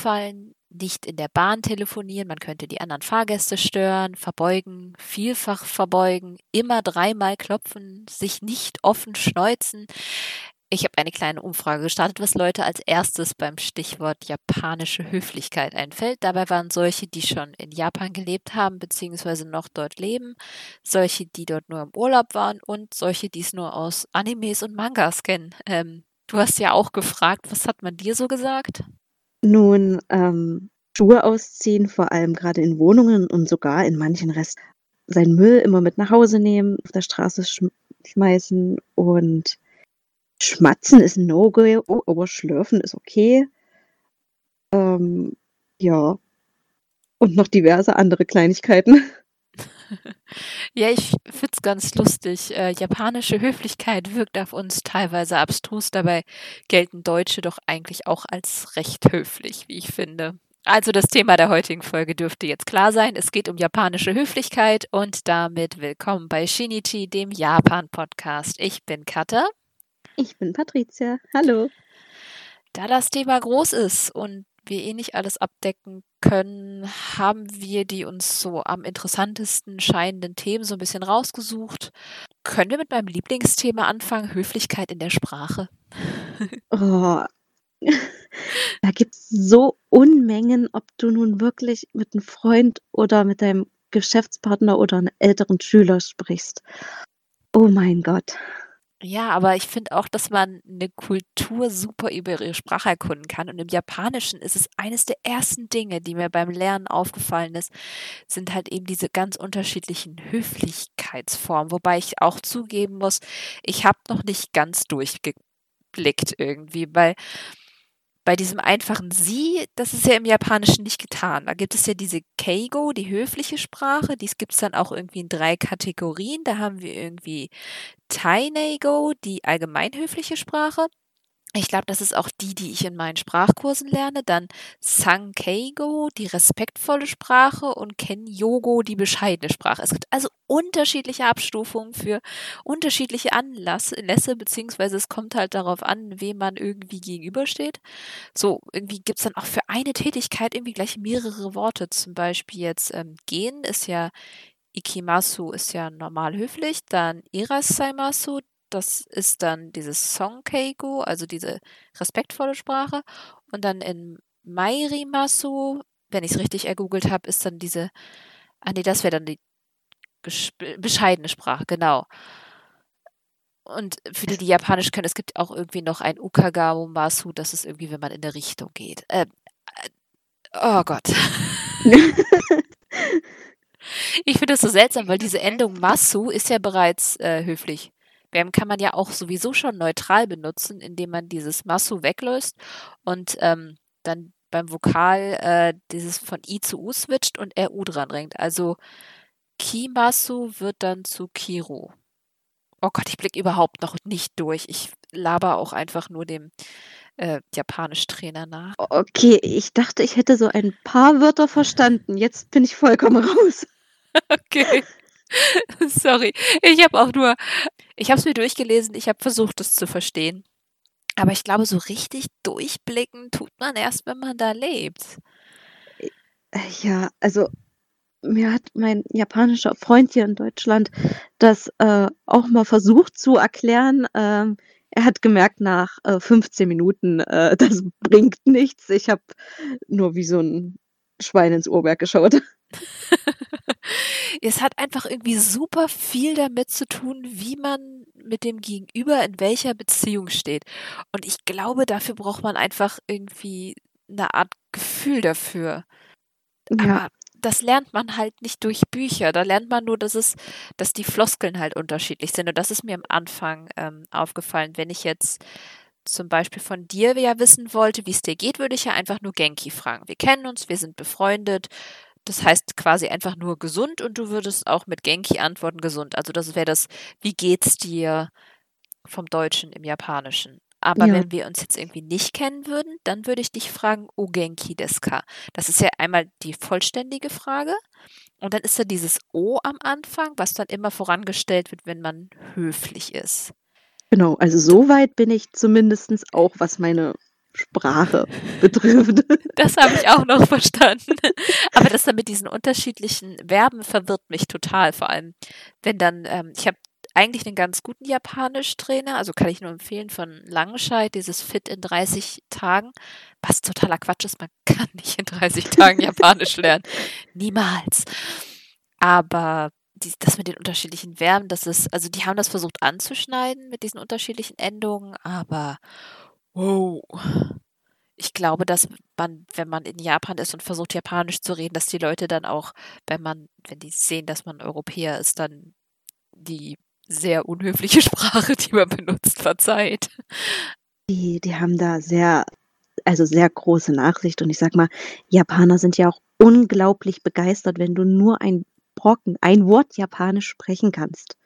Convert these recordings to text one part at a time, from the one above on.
auffallen, nicht in der Bahn telefonieren, man könnte die anderen Fahrgäste stören, verbeugen, vielfach verbeugen, immer dreimal klopfen, sich nicht offen schneuzen. Ich habe eine kleine Umfrage gestartet, was Leute als erstes beim Stichwort japanische Höflichkeit einfällt. Dabei waren solche, die schon in Japan gelebt haben, beziehungsweise noch dort leben, solche, die dort nur im Urlaub waren und solche, die es nur aus Animes und Mangas kennen. Ähm, du hast ja auch gefragt, was hat man dir so gesagt? Nun, ähm, Schuhe ausziehen, vor allem gerade in Wohnungen und sogar in manchen Rest seinen Müll immer mit nach Hause nehmen, auf der Straße schm schmeißen und Schmatzen ist 'n No-Go, aber Schlürfen ist okay. Ähm, ja. Und noch diverse andere Kleinigkeiten. Ja, ich finde es ganz lustig. Äh, japanische Höflichkeit wirkt auf uns teilweise abstrus, dabei gelten Deutsche doch eigentlich auch als recht höflich, wie ich finde. Also das Thema der heutigen Folge dürfte jetzt klar sein. Es geht um japanische Höflichkeit und damit willkommen bei Shinichi, dem Japan-Podcast. Ich bin Katha. Ich bin Patricia. Hallo. Da das Thema groß ist und wir eh nicht alles abdecken können, haben wir die uns so am interessantesten scheinenden Themen so ein bisschen rausgesucht. Können wir mit meinem Lieblingsthema anfangen? Höflichkeit in der Sprache. Oh. Da gibt es so Unmengen, ob du nun wirklich mit einem Freund oder mit deinem Geschäftspartner oder einem älteren Schüler sprichst. Oh mein Gott. Ja, aber ich finde auch, dass man eine Kultur super über ihre Sprache erkunden kann. Und im Japanischen ist es eines der ersten Dinge, die mir beim Lernen aufgefallen ist, sind halt eben diese ganz unterschiedlichen Höflichkeitsformen. Wobei ich auch zugeben muss, ich habe noch nicht ganz durchgeblickt irgendwie, weil bei diesem einfachen Sie, das ist ja im Japanischen nicht getan. Da gibt es ja diese Keigo, die höfliche Sprache. Dies gibt es dann auch irgendwie in drei Kategorien. Da haben wir irgendwie Tainego, die allgemein höfliche Sprache. Ich glaube, das ist auch die, die ich in meinen Sprachkursen lerne. Dann Sankeigo, die respektvolle Sprache und Kenyogo, die bescheidene Sprache. Es gibt also unterschiedliche Abstufungen für unterschiedliche Anlässe, beziehungsweise es kommt halt darauf an, wem man irgendwie gegenübersteht. So, irgendwie gibt es dann auch für eine Tätigkeit irgendwie gleich mehrere Worte. Zum Beispiel jetzt ähm, gehen ist ja Ikimasu ist ja normal höflich, dann Irasaimasu, das ist dann dieses Sonkeigo, also diese respektvolle Sprache. Und dann in Mairimasu, wenn ich es richtig ergoogelt habe, ist dann diese, ah nee, das wäre dann die bescheidene Sprache, genau. Und für die, die Japanisch können, es gibt auch irgendwie noch ein Ukagao Masu, das ist irgendwie, wenn man in der Richtung geht. Äh, äh, oh Gott. ich finde das so seltsam, weil diese Endung Masu ist ja bereits äh, höflich. Bam kann man ja auch sowieso schon neutral benutzen, indem man dieses Masu weglöst und ähm, dann beim Vokal äh, dieses von I zu U switcht und R U dran dranringt. Also Kimasu wird dann zu Kiro. Oh Gott, ich blicke überhaupt noch nicht durch. Ich laber auch einfach nur dem äh, Japanisch-Trainer nach. Okay, ich dachte, ich hätte so ein paar Wörter verstanden. Jetzt bin ich vollkommen raus. okay. Sorry. Ich habe auch nur ich habe es mir durchgelesen, ich habe versucht, es zu verstehen. Aber ich glaube, so richtig durchblicken tut man erst, wenn man da lebt. Äh, ja, also mir hat mein japanischer Freund hier in Deutschland das äh, auch mal versucht zu erklären. Ähm, er hat gemerkt nach äh, 15 Minuten, äh, das bringt nichts. Ich habe nur wie so ein Schwein ins Uhrwerk geschaut. es hat einfach irgendwie super viel damit zu tun, wie man mit dem Gegenüber in welcher Beziehung steht. Und ich glaube, dafür braucht man einfach irgendwie eine Art Gefühl dafür. Ja. Aber das lernt man halt nicht durch Bücher. Da lernt man nur, dass es, dass die Floskeln halt unterschiedlich sind. Und das ist mir am Anfang ähm, aufgefallen. Wenn ich jetzt zum Beispiel von dir ja wissen wollte, wie es dir geht, würde ich ja einfach nur Genki fragen. Wir kennen uns, wir sind befreundet. Das heißt quasi einfach nur gesund und du würdest auch mit Genki antworten gesund. Also das wäre das, wie geht's dir vom Deutschen im Japanischen. Aber ja. wenn wir uns jetzt irgendwie nicht kennen würden, dann würde ich dich fragen, O Genki desu ka? Das ist ja einmal die vollständige Frage. Und dann ist da dieses O am Anfang, was dann immer vorangestellt wird, wenn man höflich ist. Genau, also so weit bin ich zumindest auch, was meine Sprache betrifft. Das habe ich auch noch verstanden. Aber das dann mit diesen unterschiedlichen Verben verwirrt mich total. Vor allem, wenn dann, ähm, ich habe eigentlich einen ganz guten Japanisch-Trainer, also kann ich nur empfehlen von Langenscheid, dieses Fit in 30 Tagen, was totaler Quatsch ist, man kann nicht in 30 Tagen Japanisch lernen. Niemals. Aber die, das mit den unterschiedlichen Verben, das ist, also die haben das versucht anzuschneiden mit diesen unterschiedlichen Endungen, aber wow. Ich glaube, dass man, wenn man in Japan ist und versucht, Japanisch zu reden, dass die Leute dann auch, wenn man, wenn die sehen, dass man Europäer ist, dann die sehr unhöfliche Sprache, die man benutzt, verzeiht. Die, die haben da sehr, also sehr große Nachsicht. Und ich sag mal, Japaner sind ja auch unglaublich begeistert, wenn du nur ein Brocken, ein Wort Japanisch sprechen kannst.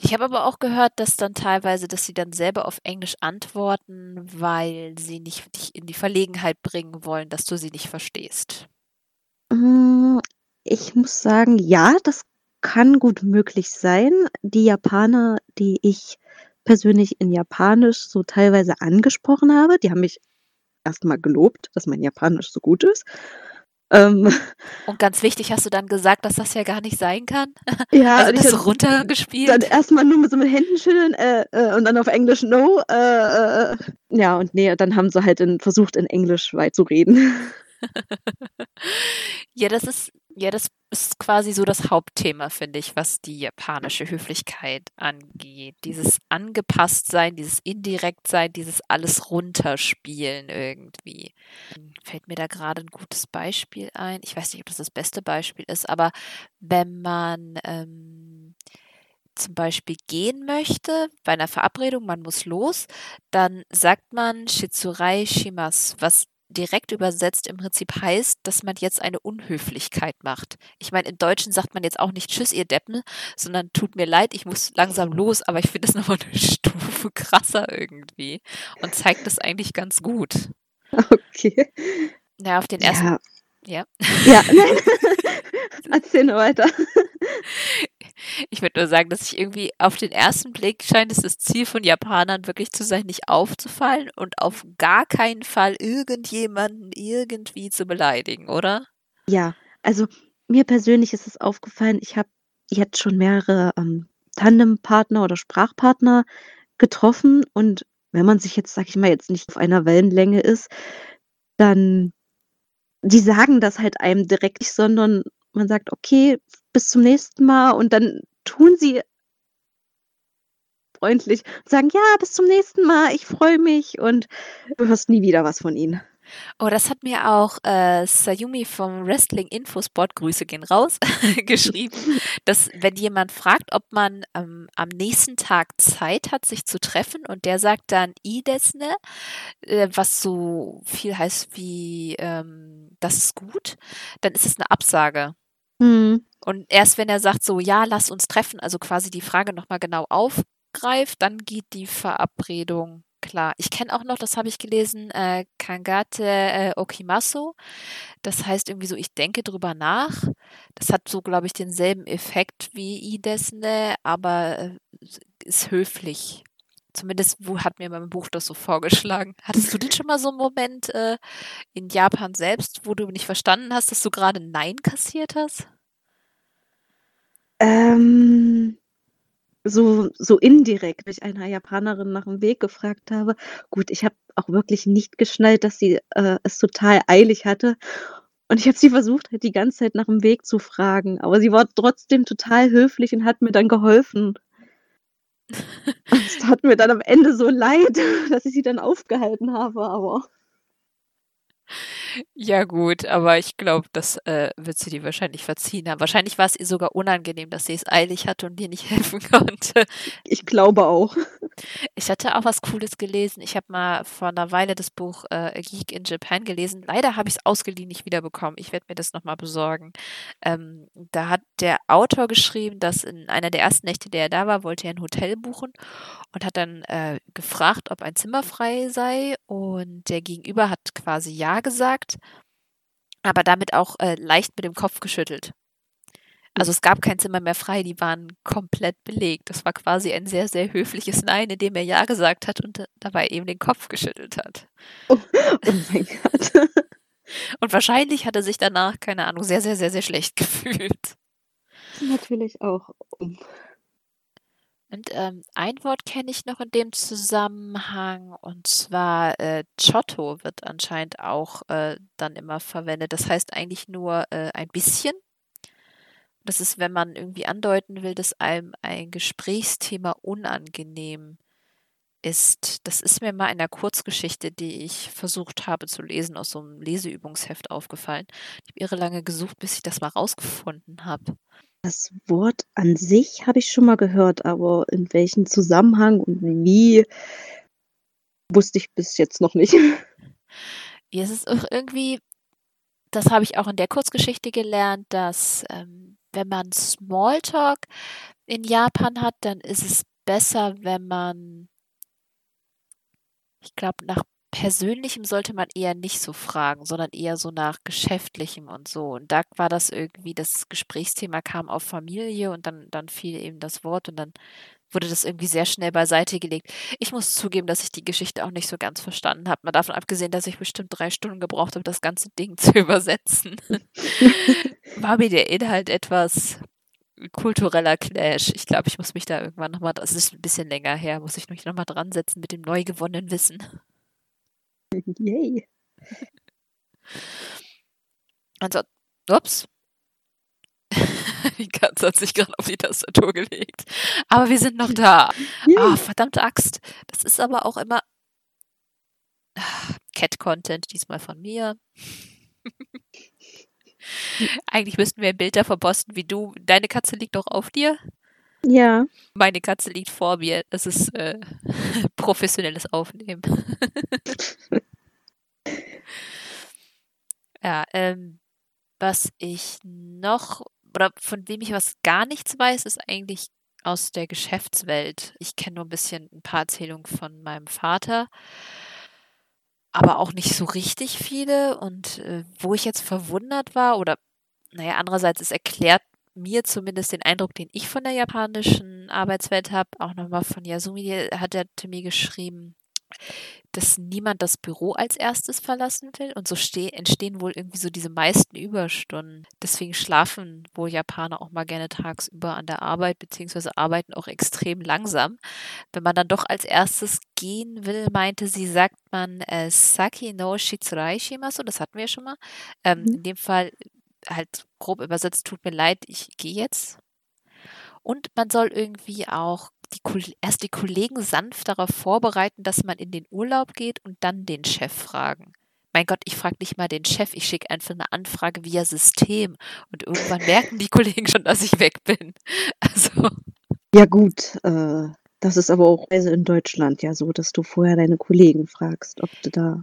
Ich habe aber auch gehört, dass dann teilweise, dass sie dann selber auf Englisch antworten, weil sie nicht dich in die Verlegenheit bringen wollen, dass du sie nicht verstehst. Hm, ich muss sagen, ja, das kann gut möglich sein. Die Japaner, die ich persönlich in Japanisch so teilweise angesprochen habe, die haben mich erstmal gelobt, dass mein Japanisch so gut ist. Ähm, und ganz wichtig, hast du dann gesagt, dass das ja gar nicht sein kann? Ja, also das so runtergespielt. Dann erstmal nur mit so mit Händen schütteln äh, äh, und dann auf Englisch no. Äh, äh ja, und nee, dann haben sie halt in, versucht, in Englisch weit zu reden. ja, das ist, ja, das ist quasi so das Hauptthema, finde ich, was die japanische Höflichkeit angeht. Dieses Angepasstsein, dieses Indirektsein, dieses alles runterspielen irgendwie. Fällt mir da gerade ein gutes Beispiel ein. Ich weiß nicht, ob das das beste Beispiel ist, aber wenn man ähm, zum Beispiel gehen möchte, bei einer Verabredung, man muss los, dann sagt man Shitsurai Shimas, was direkt übersetzt im Prinzip heißt, dass man jetzt eine Unhöflichkeit macht. Ich meine, im Deutschen sagt man jetzt auch nicht Tschüss, ihr Deppen, sondern tut mir leid, ich muss langsam los, aber ich finde das nochmal eine Stufe krasser irgendwie und zeigt das eigentlich ganz gut. Okay. Ja, auf den ersten. Ja. Ja. Ja, nein. Erzähl nur weiter. Ich würde nur sagen, dass ich irgendwie auf den ersten Blick scheint es das Ziel von Japanern wirklich zu sein, nicht aufzufallen und auf gar keinen Fall irgendjemanden irgendwie zu beleidigen, oder? Ja, also mir persönlich ist es aufgefallen, ich habe jetzt schon mehrere ähm, Tandempartner oder Sprachpartner getroffen und wenn man sich jetzt, sag ich mal, jetzt nicht auf einer Wellenlänge ist, dann die sagen das halt einem direkt nicht, sondern man sagt: „Okay, bis zum nächsten Mal“ und dann tun sie freundlich und sagen: „Ja, bis zum nächsten Mal, ich freue mich“ und du hörst nie wieder was von ihnen. Oh, das hat mir auch äh, Sayumi vom Wrestling Infosport, Grüße gehen raus, geschrieben, dass wenn jemand fragt, ob man ähm, am nächsten Tag Zeit hat, sich zu treffen und der sagt dann Idesne, äh, was so viel heißt wie ähm, das ist gut, dann ist es eine Absage. Mhm. Und erst wenn er sagt so, ja, lass uns treffen, also quasi die Frage nochmal genau aufgreift, dann geht die Verabredung klar. Ich kenne auch noch, das habe ich gelesen, äh, Kangate äh, Okimasu. Das heißt irgendwie so, ich denke drüber nach. Das hat so, glaube ich, denselben Effekt wie Idesne, aber äh, ist höflich. Zumindest hat mir mein Buch das so vorgeschlagen. Hattest du denn schon mal so einen Moment äh, in Japan selbst, wo du nicht verstanden hast, dass du gerade Nein kassiert hast? Ähm, so so indirekt, weil ich einer Japanerin nach dem Weg gefragt habe. Gut, ich habe auch wirklich nicht geschnallt, dass sie, äh, es total eilig hatte. Und ich habe sie versucht, halt die ganze Zeit nach dem Weg zu fragen, aber sie war trotzdem total höflich und hat mir dann geholfen. Es tat mir dann am Ende so leid, dass ich sie dann aufgehalten habe, aber ja gut, aber ich glaube, das äh, wird sie dir wahrscheinlich verziehen haben. Wahrscheinlich war es ihr sogar unangenehm, dass sie es eilig hatte und dir nicht helfen konnte. Ich glaube auch. Ich hatte auch was Cooles gelesen. Ich habe mal vor einer Weile das Buch äh, Geek in Japan gelesen. Leider habe ich es ausgeliehen nicht wiederbekommen. Ich werde mir das nochmal besorgen. Ähm, da hat der Autor geschrieben, dass in einer der ersten Nächte, der er da war, wollte er ein Hotel buchen und hat dann äh, gefragt, ob ein Zimmer frei sei. Und der Gegenüber hat quasi Ja gesagt, aber damit auch äh, leicht mit dem Kopf geschüttelt. Also es gab kein Zimmer mehr frei, die waren komplett belegt. Das war quasi ein sehr, sehr höfliches Nein, in dem er Ja gesagt hat und dabei eben den Kopf geschüttelt hat. Oh, oh mein Gott. Und wahrscheinlich hat er sich danach, keine Ahnung, sehr, sehr, sehr, sehr schlecht gefühlt. Natürlich auch. Und ähm, ein Wort kenne ich noch in dem Zusammenhang, und zwar äh, Giotto wird anscheinend auch äh, dann immer verwendet. Das heißt eigentlich nur äh, ein bisschen. Das ist, wenn man irgendwie andeuten will, dass einem ein Gesprächsthema unangenehm ist. Das ist mir mal in der Kurzgeschichte, die ich versucht habe zu lesen, aus so einem Leseübungsheft aufgefallen. Ich habe irre lange gesucht, bis ich das mal rausgefunden habe. Das Wort an sich habe ich schon mal gehört, aber in welchem Zusammenhang und wie, wusste ich bis jetzt noch nicht. Ja, es ist auch irgendwie, das habe ich auch in der Kurzgeschichte gelernt, dass ähm, wenn man Smalltalk in Japan hat, dann ist es besser, wenn man, ich glaube, nach Persönlichem sollte man eher nicht so fragen, sondern eher so nach Geschäftlichem und so. Und da war das irgendwie, das Gesprächsthema kam auf Familie und dann, dann fiel eben das Wort und dann wurde das irgendwie sehr schnell beiseite gelegt. Ich muss zugeben, dass ich die Geschichte auch nicht so ganz verstanden habe. Mal davon abgesehen, dass ich bestimmt drei Stunden gebraucht habe, das ganze Ding zu übersetzen. war mir der Inhalt etwas kultureller Clash. Ich glaube, ich muss mich da irgendwann nochmal, das ist ein bisschen länger her, muss ich mich nochmal dran setzen mit dem neu gewonnenen Wissen. Yay. Also, ups. Die Katze hat sich gerade auf die Tastatur gelegt. Aber wir sind noch da. Ah, verdammte Axt. Das ist aber auch immer Cat-Content, diesmal von mir. Eigentlich müssten wir ein Bild davon posten, wie du. Deine Katze liegt doch auf dir. Ja. Meine Katze liegt vor mir. Das ist äh, professionelles Aufnehmen. ja, ähm, was ich noch, oder von wem ich was gar nichts weiß, ist eigentlich aus der Geschäftswelt. Ich kenne nur ein bisschen ein paar Erzählungen von meinem Vater, aber auch nicht so richtig viele. Und äh, wo ich jetzt verwundert war, oder naja, andererseits, es erklärt mir zumindest den Eindruck, den ich von der japanischen Arbeitswelt habe, auch nochmal von Yasumi, hat er mir geschrieben, dass niemand das Büro als erstes verlassen will und so entstehen wohl irgendwie so diese meisten Überstunden. Deswegen schlafen wohl Japaner auch mal gerne tagsüber an der Arbeit, beziehungsweise arbeiten auch extrem langsam. Wenn man dann doch als erstes gehen will, meinte sie, sagt man äh, Saki no Shitsurai Shimasu, das hatten wir ja schon mal. Ähm, mhm. In dem Fall halt grob übersetzt, tut mir leid, ich gehe jetzt. Und man soll irgendwie auch die, erst die Kollegen sanft darauf vorbereiten, dass man in den Urlaub geht und dann den Chef fragen. Mein Gott, ich frage nicht mal den Chef, ich schicke einfach eine Anfrage via System und irgendwann merken die Kollegen schon, dass ich weg bin. Also. Ja gut, äh, das ist aber auch in Deutschland ja so, dass du vorher deine Kollegen fragst, ob du da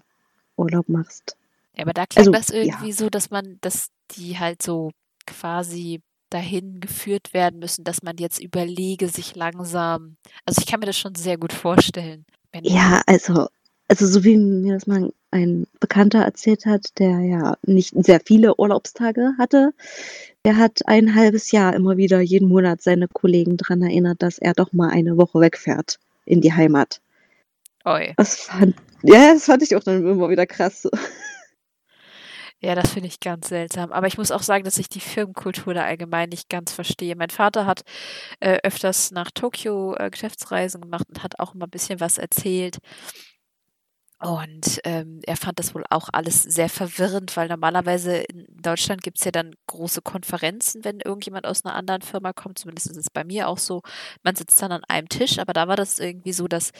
Urlaub machst. Ja, aber da klingt also, das irgendwie ja. so, dass man, dass die halt so quasi dahin geführt werden müssen, dass man jetzt überlege, sich langsam. Also ich kann mir das schon sehr gut vorstellen. Ja, also, also so wie mir das mal ein Bekannter erzählt hat, der ja nicht sehr viele Urlaubstage hatte, der hat ein halbes Jahr immer wieder jeden Monat seine Kollegen daran erinnert, dass er doch mal eine Woche wegfährt in die Heimat. Oi. Das fand, ja, das fand ich auch dann immer wieder krass. Ja, das finde ich ganz seltsam. Aber ich muss auch sagen, dass ich die Firmenkultur da allgemein nicht ganz verstehe. Mein Vater hat äh, öfters nach Tokio äh, Geschäftsreisen gemacht und hat auch immer ein bisschen was erzählt. Und ähm, er fand das wohl auch alles sehr verwirrend, weil normalerweise in Deutschland gibt es ja dann große Konferenzen, wenn irgendjemand aus einer anderen Firma kommt. Zumindest ist es bei mir auch so. Man sitzt dann an einem Tisch, aber da war das irgendwie so, dass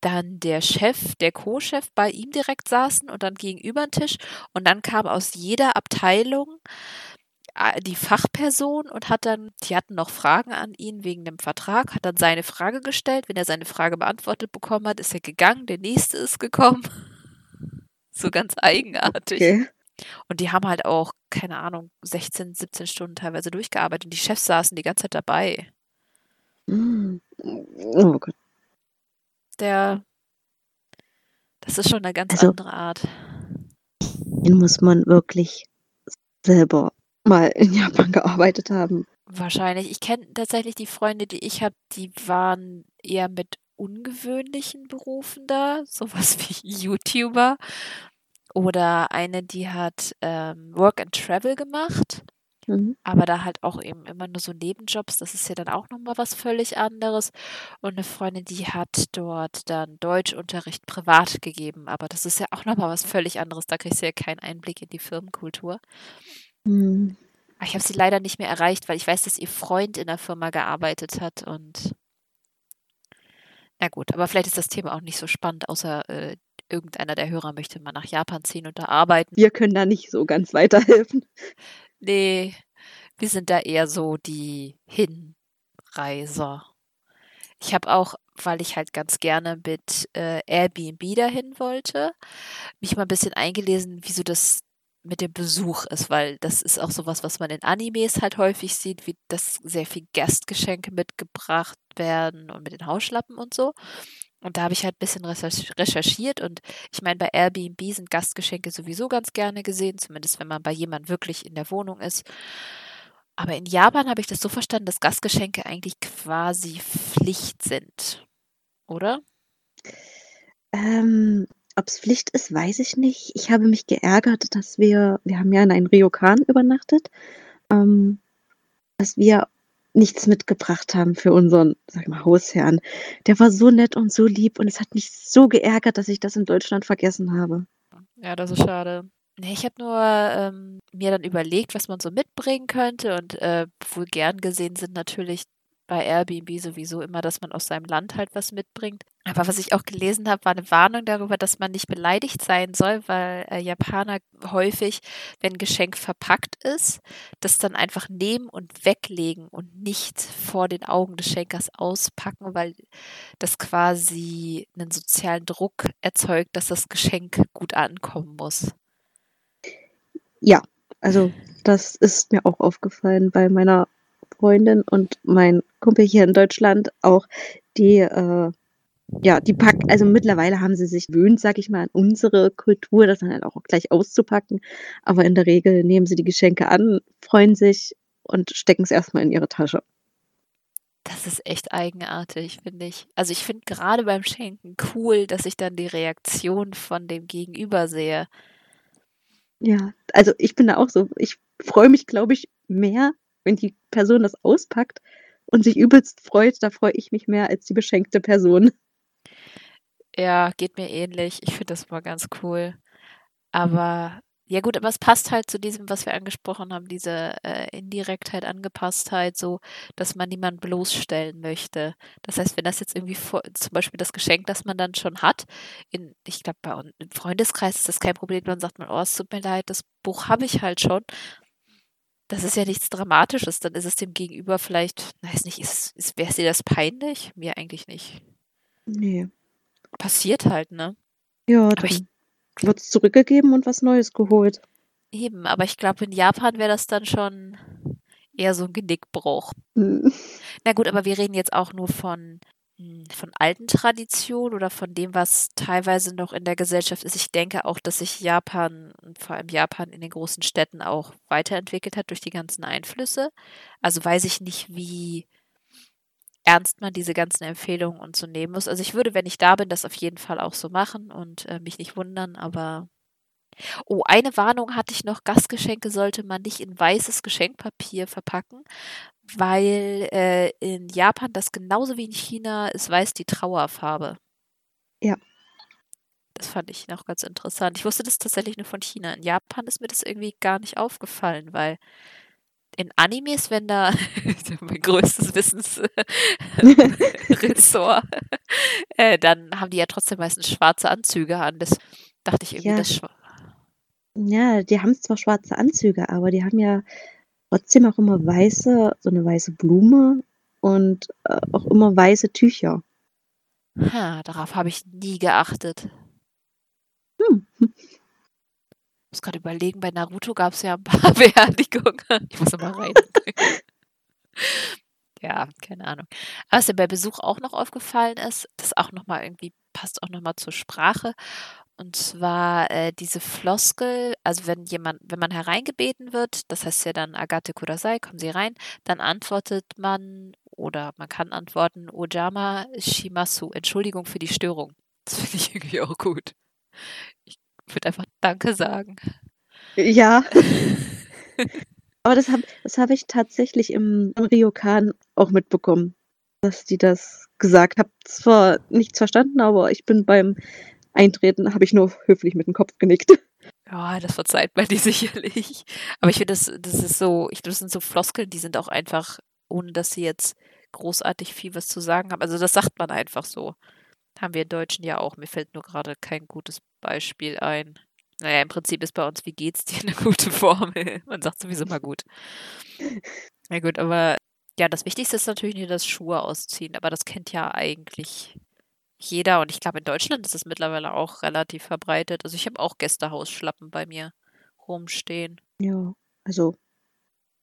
dann der Chef, der Co-Chef bei ihm direkt saßen und dann gegenüber den Tisch und dann kam aus jeder Abteilung äh, die Fachperson und hat dann, die hatten noch Fragen an ihn wegen dem Vertrag, hat dann seine Frage gestellt. Wenn er seine Frage beantwortet bekommen hat, ist er gegangen, der nächste ist gekommen. so ganz eigenartig. Okay. Und die haben halt auch, keine Ahnung, 16, 17 Stunden teilweise durchgearbeitet und die Chefs saßen die ganze Zeit dabei. Mm. Oh Gott der, das ist schon eine ganz also, andere Art. Den muss man wirklich selber mal in Japan gearbeitet haben, Wahrscheinlich. Ich kenne tatsächlich die Freunde, die ich habe, die waren eher mit ungewöhnlichen Berufen da, sowas wie YouTuber. Oder eine, die hat ähm, Work and Travel gemacht, Mhm. aber da halt auch eben immer nur so Nebenjobs. Das ist ja dann auch nochmal was völlig anderes. Und eine Freundin, die hat dort dann Deutschunterricht privat gegeben, aber das ist ja auch nochmal was völlig anderes. Da kriegst du ja keinen Einblick in die Firmenkultur. Mhm. Ich habe sie leider nicht mehr erreicht, weil ich weiß, dass ihr Freund in der Firma gearbeitet hat und na gut, aber vielleicht ist das Thema auch nicht so spannend, außer äh, irgendeiner der Hörer möchte mal nach Japan ziehen und da arbeiten. Wir können da nicht so ganz weiterhelfen. Nee, wir sind da eher so die Hinreiser. Ich habe auch, weil ich halt ganz gerne mit äh, Airbnb dahin wollte, mich mal ein bisschen eingelesen, wieso das mit dem Besuch ist, weil das ist auch sowas, was man in Animes halt häufig sieht, wie dass sehr viel Gastgeschenke mitgebracht werden und mit den Hausschlappen und so. Und da habe ich halt ein bisschen recherchiert und ich meine, bei Airbnb sind Gastgeschenke sowieso ganz gerne gesehen, zumindest wenn man bei jemand wirklich in der Wohnung ist. Aber in Japan habe ich das so verstanden, dass Gastgeschenke eigentlich quasi Pflicht sind, oder? Ähm, Ob es Pflicht ist, weiß ich nicht. Ich habe mich geärgert, dass wir, wir haben ja in einem Ryokan übernachtet, ähm, dass wir nichts mitgebracht haben für unseren, sag mal, Hausherrn. Der war so nett und so lieb und es hat mich so geärgert, dass ich das in Deutschland vergessen habe. Ja, das ist schade. Nee, ich habe nur ähm, mir dann überlegt, was man so mitbringen könnte und äh, wohl gern gesehen sind natürlich bei Airbnb sowieso immer, dass man aus seinem Land halt was mitbringt. Aber was ich auch gelesen habe, war eine Warnung darüber, dass man nicht beleidigt sein soll, weil äh, Japaner häufig, wenn ein Geschenk verpackt ist, das dann einfach nehmen und weglegen und nicht vor den Augen des Schenkers auspacken, weil das quasi einen sozialen Druck erzeugt, dass das Geschenk gut ankommen muss. Ja, also das ist mir auch aufgefallen bei meiner Freundin und mein Kumpel hier in Deutschland auch, die, äh, ja, die packen, also mittlerweile haben sie sich gewöhnt, sag ich mal, an unsere Kultur, das dann halt auch gleich auszupacken. Aber in der Regel nehmen sie die Geschenke an, freuen sich und stecken es erstmal in ihre Tasche. Das ist echt eigenartig, finde ich. Also ich finde gerade beim Schenken cool, dass ich dann die Reaktion von dem Gegenüber sehe. Ja, also ich bin da auch so. Ich freue mich, glaube ich, mehr, wenn die Person das auspackt und sich übelst freut. Da freue ich mich mehr als die beschenkte Person. Ja, geht mir ähnlich. Ich finde das mal ganz cool. Aber ja gut, aber es passt halt zu diesem, was wir angesprochen haben, diese äh, Indirektheit, Angepasstheit, so, dass man niemanden bloßstellen möchte. Das heißt, wenn das jetzt irgendwie vor, zum Beispiel das Geschenk, das man dann schon hat, in, ich glaube, bei uns im Freundeskreis ist das kein Problem, dann sagt man, oh, es tut mir leid, das Buch habe ich halt schon. Das ist ja nichts Dramatisches, dann ist es dem Gegenüber vielleicht, weiß nicht, ist, ist, wäre es dir das peinlich? Mir eigentlich nicht. Nee. Passiert halt, ne? Ja, Aber ich, wird es zurückgegeben und was Neues geholt. Eben, aber ich glaube, in Japan wäre das dann schon eher so ein Genickbruch. Hm. Na gut, aber wir reden jetzt auch nur von, von alten Traditionen oder von dem, was teilweise noch in der Gesellschaft ist. Ich denke auch, dass sich Japan, vor allem Japan in den großen Städten auch weiterentwickelt hat durch die ganzen Einflüsse. Also weiß ich nicht, wie ernst man diese ganzen Empfehlungen und so nehmen muss. Also ich würde, wenn ich da bin, das auf jeden Fall auch so machen und äh, mich nicht wundern, aber Oh, eine Warnung hatte ich noch. Gastgeschenke sollte man nicht in weißes Geschenkpapier verpacken, weil äh, in Japan das genauso wie in China ist weiß die Trauerfarbe. Ja. Das fand ich noch ganz interessant. Ich wusste das tatsächlich nur von China. In Japan ist mir das irgendwie gar nicht aufgefallen, weil in Animes, wenn da mein größtes Wissensressort, äh, dann haben die ja trotzdem meistens schwarze Anzüge an. Das dachte ich irgendwie, Ja. das Schwa- Ja, die haben zwar schwarze Anzüge, aber die haben ja trotzdem auch immer weiße, so eine weiße Blume und äh, auch immer weiße Tücher. Ha, darauf habe ich nie geachtet. Hm. Ich muss gerade überlegen, bei Naruto gab es ja ein paar Beerdigungen. Ich muss mal rein. ja, keine Ahnung. Was mir bei Besuch auch noch aufgefallen ist, das auch nochmal irgendwie passt auch nochmal zur Sprache. Und zwar äh, diese Floskel, also wenn jemand, wenn man hereingebeten wird, das heißt ja dann Agate Kudasai, kommen Sie rein, dann antwortet man oder man kann antworten Ojama Shimasu, Entschuldigung für die Störung. Das finde ich irgendwie auch gut. Ich würde einfach Danke sagen. Ja. Aber das habe das hab ich tatsächlich im, im Ryokan auch mitbekommen, dass die das gesagt haben. Zwar nichts verstanden, aber ich bin beim Eintreten, habe ich nur höflich mit dem Kopf genickt. Ja, das verzeiht man dir sicherlich. Aber ich finde, das, das ist so, ich das sind so Floskeln, die sind auch einfach, ohne dass sie jetzt großartig viel was zu sagen haben. Also das sagt man einfach so. Haben wir in Deutschen ja auch. Mir fällt nur gerade kein gutes Beispiel ein. Naja, im Prinzip ist bei uns, wie geht's dir, eine gute Formel. Man sagt sowieso mal gut. Na gut, aber ja, das Wichtigste ist natürlich nur das Schuhe ausziehen, aber das kennt ja eigentlich jeder und ich glaube, in Deutschland ist es mittlerweile auch relativ verbreitet. Also ich habe auch Gästehausschlappen bei mir rumstehen. Ja, also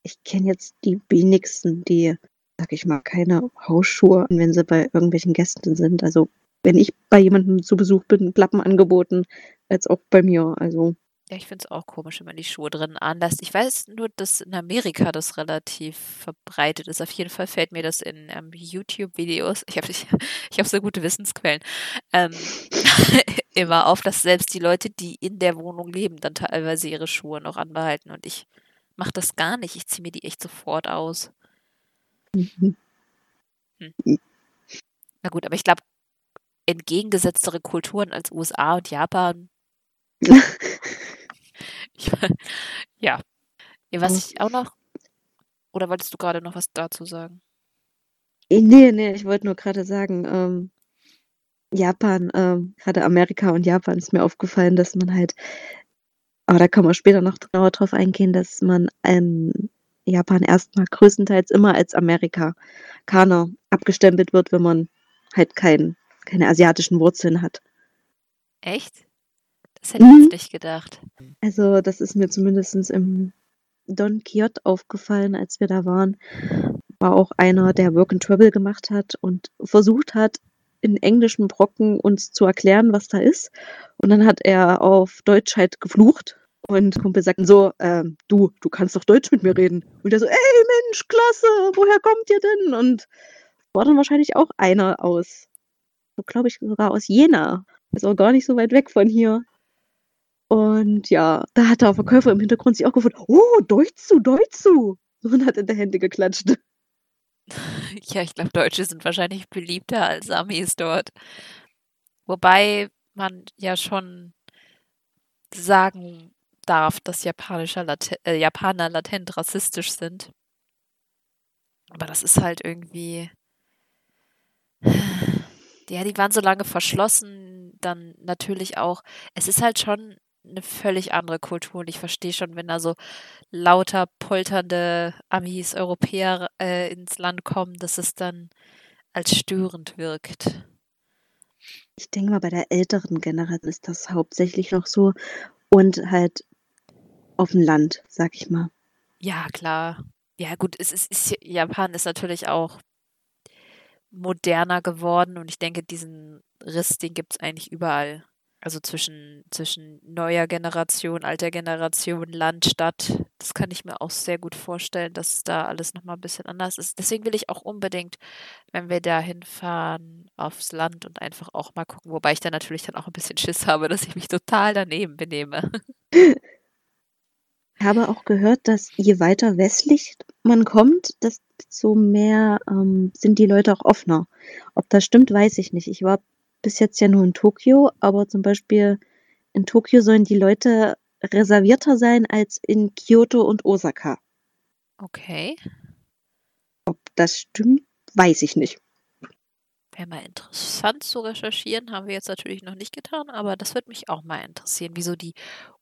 ich kenne jetzt die wenigsten, die, sag ich mal, keine Hausschuhe, wenn sie bei irgendwelchen Gästen sind. Also wenn ich bei jemandem zu Besuch bin, Klappen angeboten, als auch bei mir. Also ja, ich finde es auch komisch, wenn man die Schuhe drin anlässt. Ich weiß nur, dass in Amerika das relativ verbreitet ist. Auf jeden Fall fällt mir das in ähm, YouTube-Videos, ich habe ich, ich hab so gute Wissensquellen, ähm, immer auf, dass selbst die Leute, die in der Wohnung leben, dann teilweise ihre Schuhe noch anbehalten. Und ich mache das gar nicht. Ich ziehe mir die echt sofort aus. Mhm. Hm. Na gut, aber ich glaube, entgegengesetztere Kulturen als USA und Japan Ich, ja. Was ich auch noch. Oder wolltest du gerade noch was dazu sagen? Äh, nee, nee, ich wollte nur gerade sagen, ähm, Japan, ähm, gerade Amerika und Japan ist mir aufgefallen, dass man halt, aber da können wir später noch genauer drauf eingehen, dass man in Japan erstmal größtenteils immer als Amerikaner abgestempelt wird, wenn man halt kein, keine asiatischen Wurzeln hat. Echt? Das hätte ich mhm. jetzt nicht gedacht. Also, das ist mir zumindest im Don Quixote aufgefallen, als wir da waren. War auch einer, der Work and Travel gemacht hat und versucht hat, in englischen Brocken uns zu erklären, was da ist. Und dann hat er auf Deutsch halt geflucht. Und Kumpel sagt so, ähm, du, du kannst doch Deutsch mit mir reden. Und er so, ey Mensch, klasse, woher kommt ihr denn? Und war dann wahrscheinlich auch einer aus, glaube ich sogar aus Jena. Also gar nicht so weit weg von hier. Und ja, da hat der Verkäufer im Hintergrund sich auch gefragt, oh, Deutschu, Deutschu. Und hat in der Hände geklatscht. Ja, ich glaube, Deutsche sind wahrscheinlich beliebter als Amis dort. Wobei man ja schon sagen darf, dass Japanischer Lat äh, Japaner latent rassistisch sind. Aber das ist halt irgendwie. Ja, die waren so lange verschlossen, dann natürlich auch. Es ist halt schon eine völlig andere Kultur und ich verstehe schon, wenn da so lauter polternde Amis, Europäer äh, ins Land kommen, dass es dann als störend wirkt. Ich denke mal, bei der älteren Generation ist das hauptsächlich noch so und halt auf dem Land, sag ich mal. Ja, klar. Ja, gut, es ist, ist Japan ist natürlich auch moderner geworden und ich denke, diesen Riss, den gibt es eigentlich überall. Also zwischen, zwischen neuer Generation, alter Generation, Land, Stadt. Das kann ich mir auch sehr gut vorstellen, dass da alles nochmal ein bisschen anders ist. Deswegen will ich auch unbedingt, wenn wir da hinfahren, aufs Land und einfach auch mal gucken. Wobei ich dann natürlich dann auch ein bisschen Schiss habe, dass ich mich total daneben benehme. Ich habe auch gehört, dass je weiter westlich man kommt, desto mehr ähm, sind die Leute auch offener. Ob das stimmt, weiß ich nicht. Ich war bis jetzt ja nur in Tokio, aber zum Beispiel in Tokio sollen die Leute reservierter sein als in Kyoto und Osaka. Okay. Ob das stimmt, weiß ich nicht. Wäre mal interessant zu recherchieren, haben wir jetzt natürlich noch nicht getan, aber das würde mich auch mal interessieren, wieso die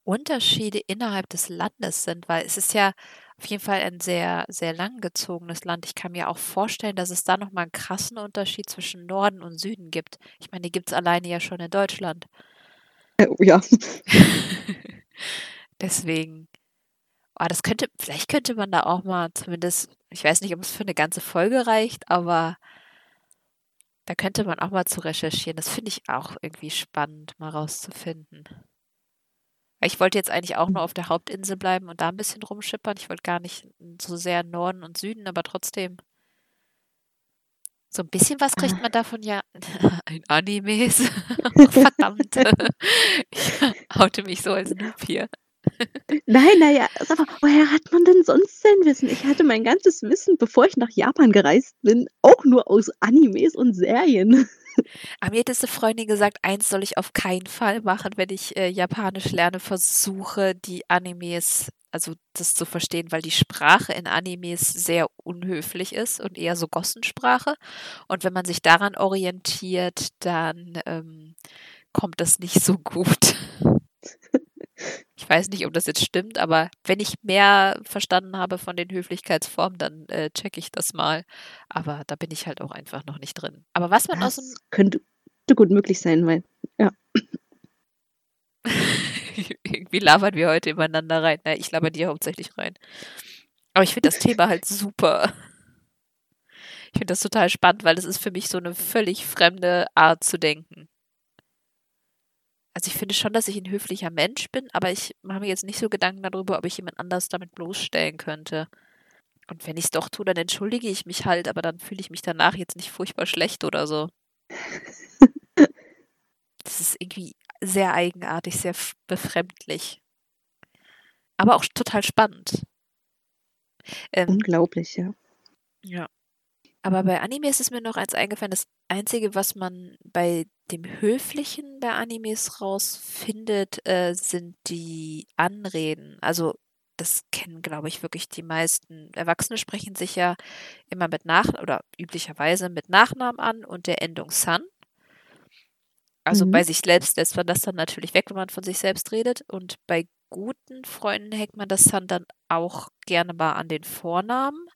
Unterschiede innerhalb des Landes sind, weil es ist ja auf jeden Fall ein sehr, sehr langgezogenes Land. Ich kann mir auch vorstellen, dass es da nochmal einen krassen Unterschied zwischen Norden und Süden gibt. Ich meine, die gibt es alleine ja schon in Deutschland. Äh, oh ja. Deswegen. Oh, das könnte, vielleicht könnte man da auch mal zumindest, ich weiß nicht, ob es für eine ganze Folge reicht, aber Da könnte man auch mal zu recherchieren. Das finde ich auch irgendwie spannend, mal rauszufinden. Ich wollte jetzt eigentlich auch nur auf der Hauptinsel bleiben und da ein bisschen rumschippern. Ich wollte gar nicht so sehr Norden und Süden, aber trotzdem. So ein bisschen was kriegt man davon ja in Animes. Verdammt. Ich haute mich so als Noob hier. Nein, naja, mal, woher hat man denn sonst sein Wissen? Ich hatte mein ganzes Wissen, bevor ich nach Japan gereist bin, auch nur aus Animes und Serien. Aber mir hat diese Freundin gesagt, eins soll ich auf keinen Fall machen, wenn ich äh, Japanisch lerne, versuche die Animes, also das zu verstehen, weil die Sprache in Animes sehr unhöflich ist und eher so Gossensprache. Und wenn man sich daran orientiert, dann ähm, kommt das nicht so gut. Ich weiß nicht, ob das jetzt stimmt, aber wenn ich mehr verstanden habe von den Höflichkeitsformen, dann äh, checke ich das mal. Aber da bin ich halt auch einfach noch nicht drin. Aber was man das aus dem. Könnte gut möglich sein, weil, ja. Irgendwie labern wir heute übereinander rein. Na, ich laber dir hauptsächlich rein. Aber ich finde das Thema halt super. Ich finde das total spannend, weil es ist für mich so eine völlig fremde Art zu denken. Also ich finde schon, dass ich ein höflicher Mensch bin, aber ich mache mir jetzt nicht so Gedanken darüber, ob ich jemand anders damit bloßstellen könnte. Und wenn ich es doch tue, dann entschuldige ich mich halt, aber dann fühle ich mich danach jetzt nicht furchtbar schlecht oder so. Das ist irgendwie sehr eigenartig, sehr befremdlich. Aber auch total spannend. Ähm, Unglaublich, ja. Ja. Aber bei Anime ist es mir noch eins eingefallen, das Einzige, was man bei dem Höflichen der Animes rausfindet, äh, sind die Anreden. Also das kennen, glaube ich, wirklich die meisten. Erwachsene sprechen sich ja immer mit Nach- oder üblicherweise mit Nachnamen an und der Endung San. Also mhm. bei sich selbst lässt man das dann natürlich weg, wenn man von sich selbst redet. Und bei guten Freunden hängt man das San dann auch gerne mal an den Vornamen.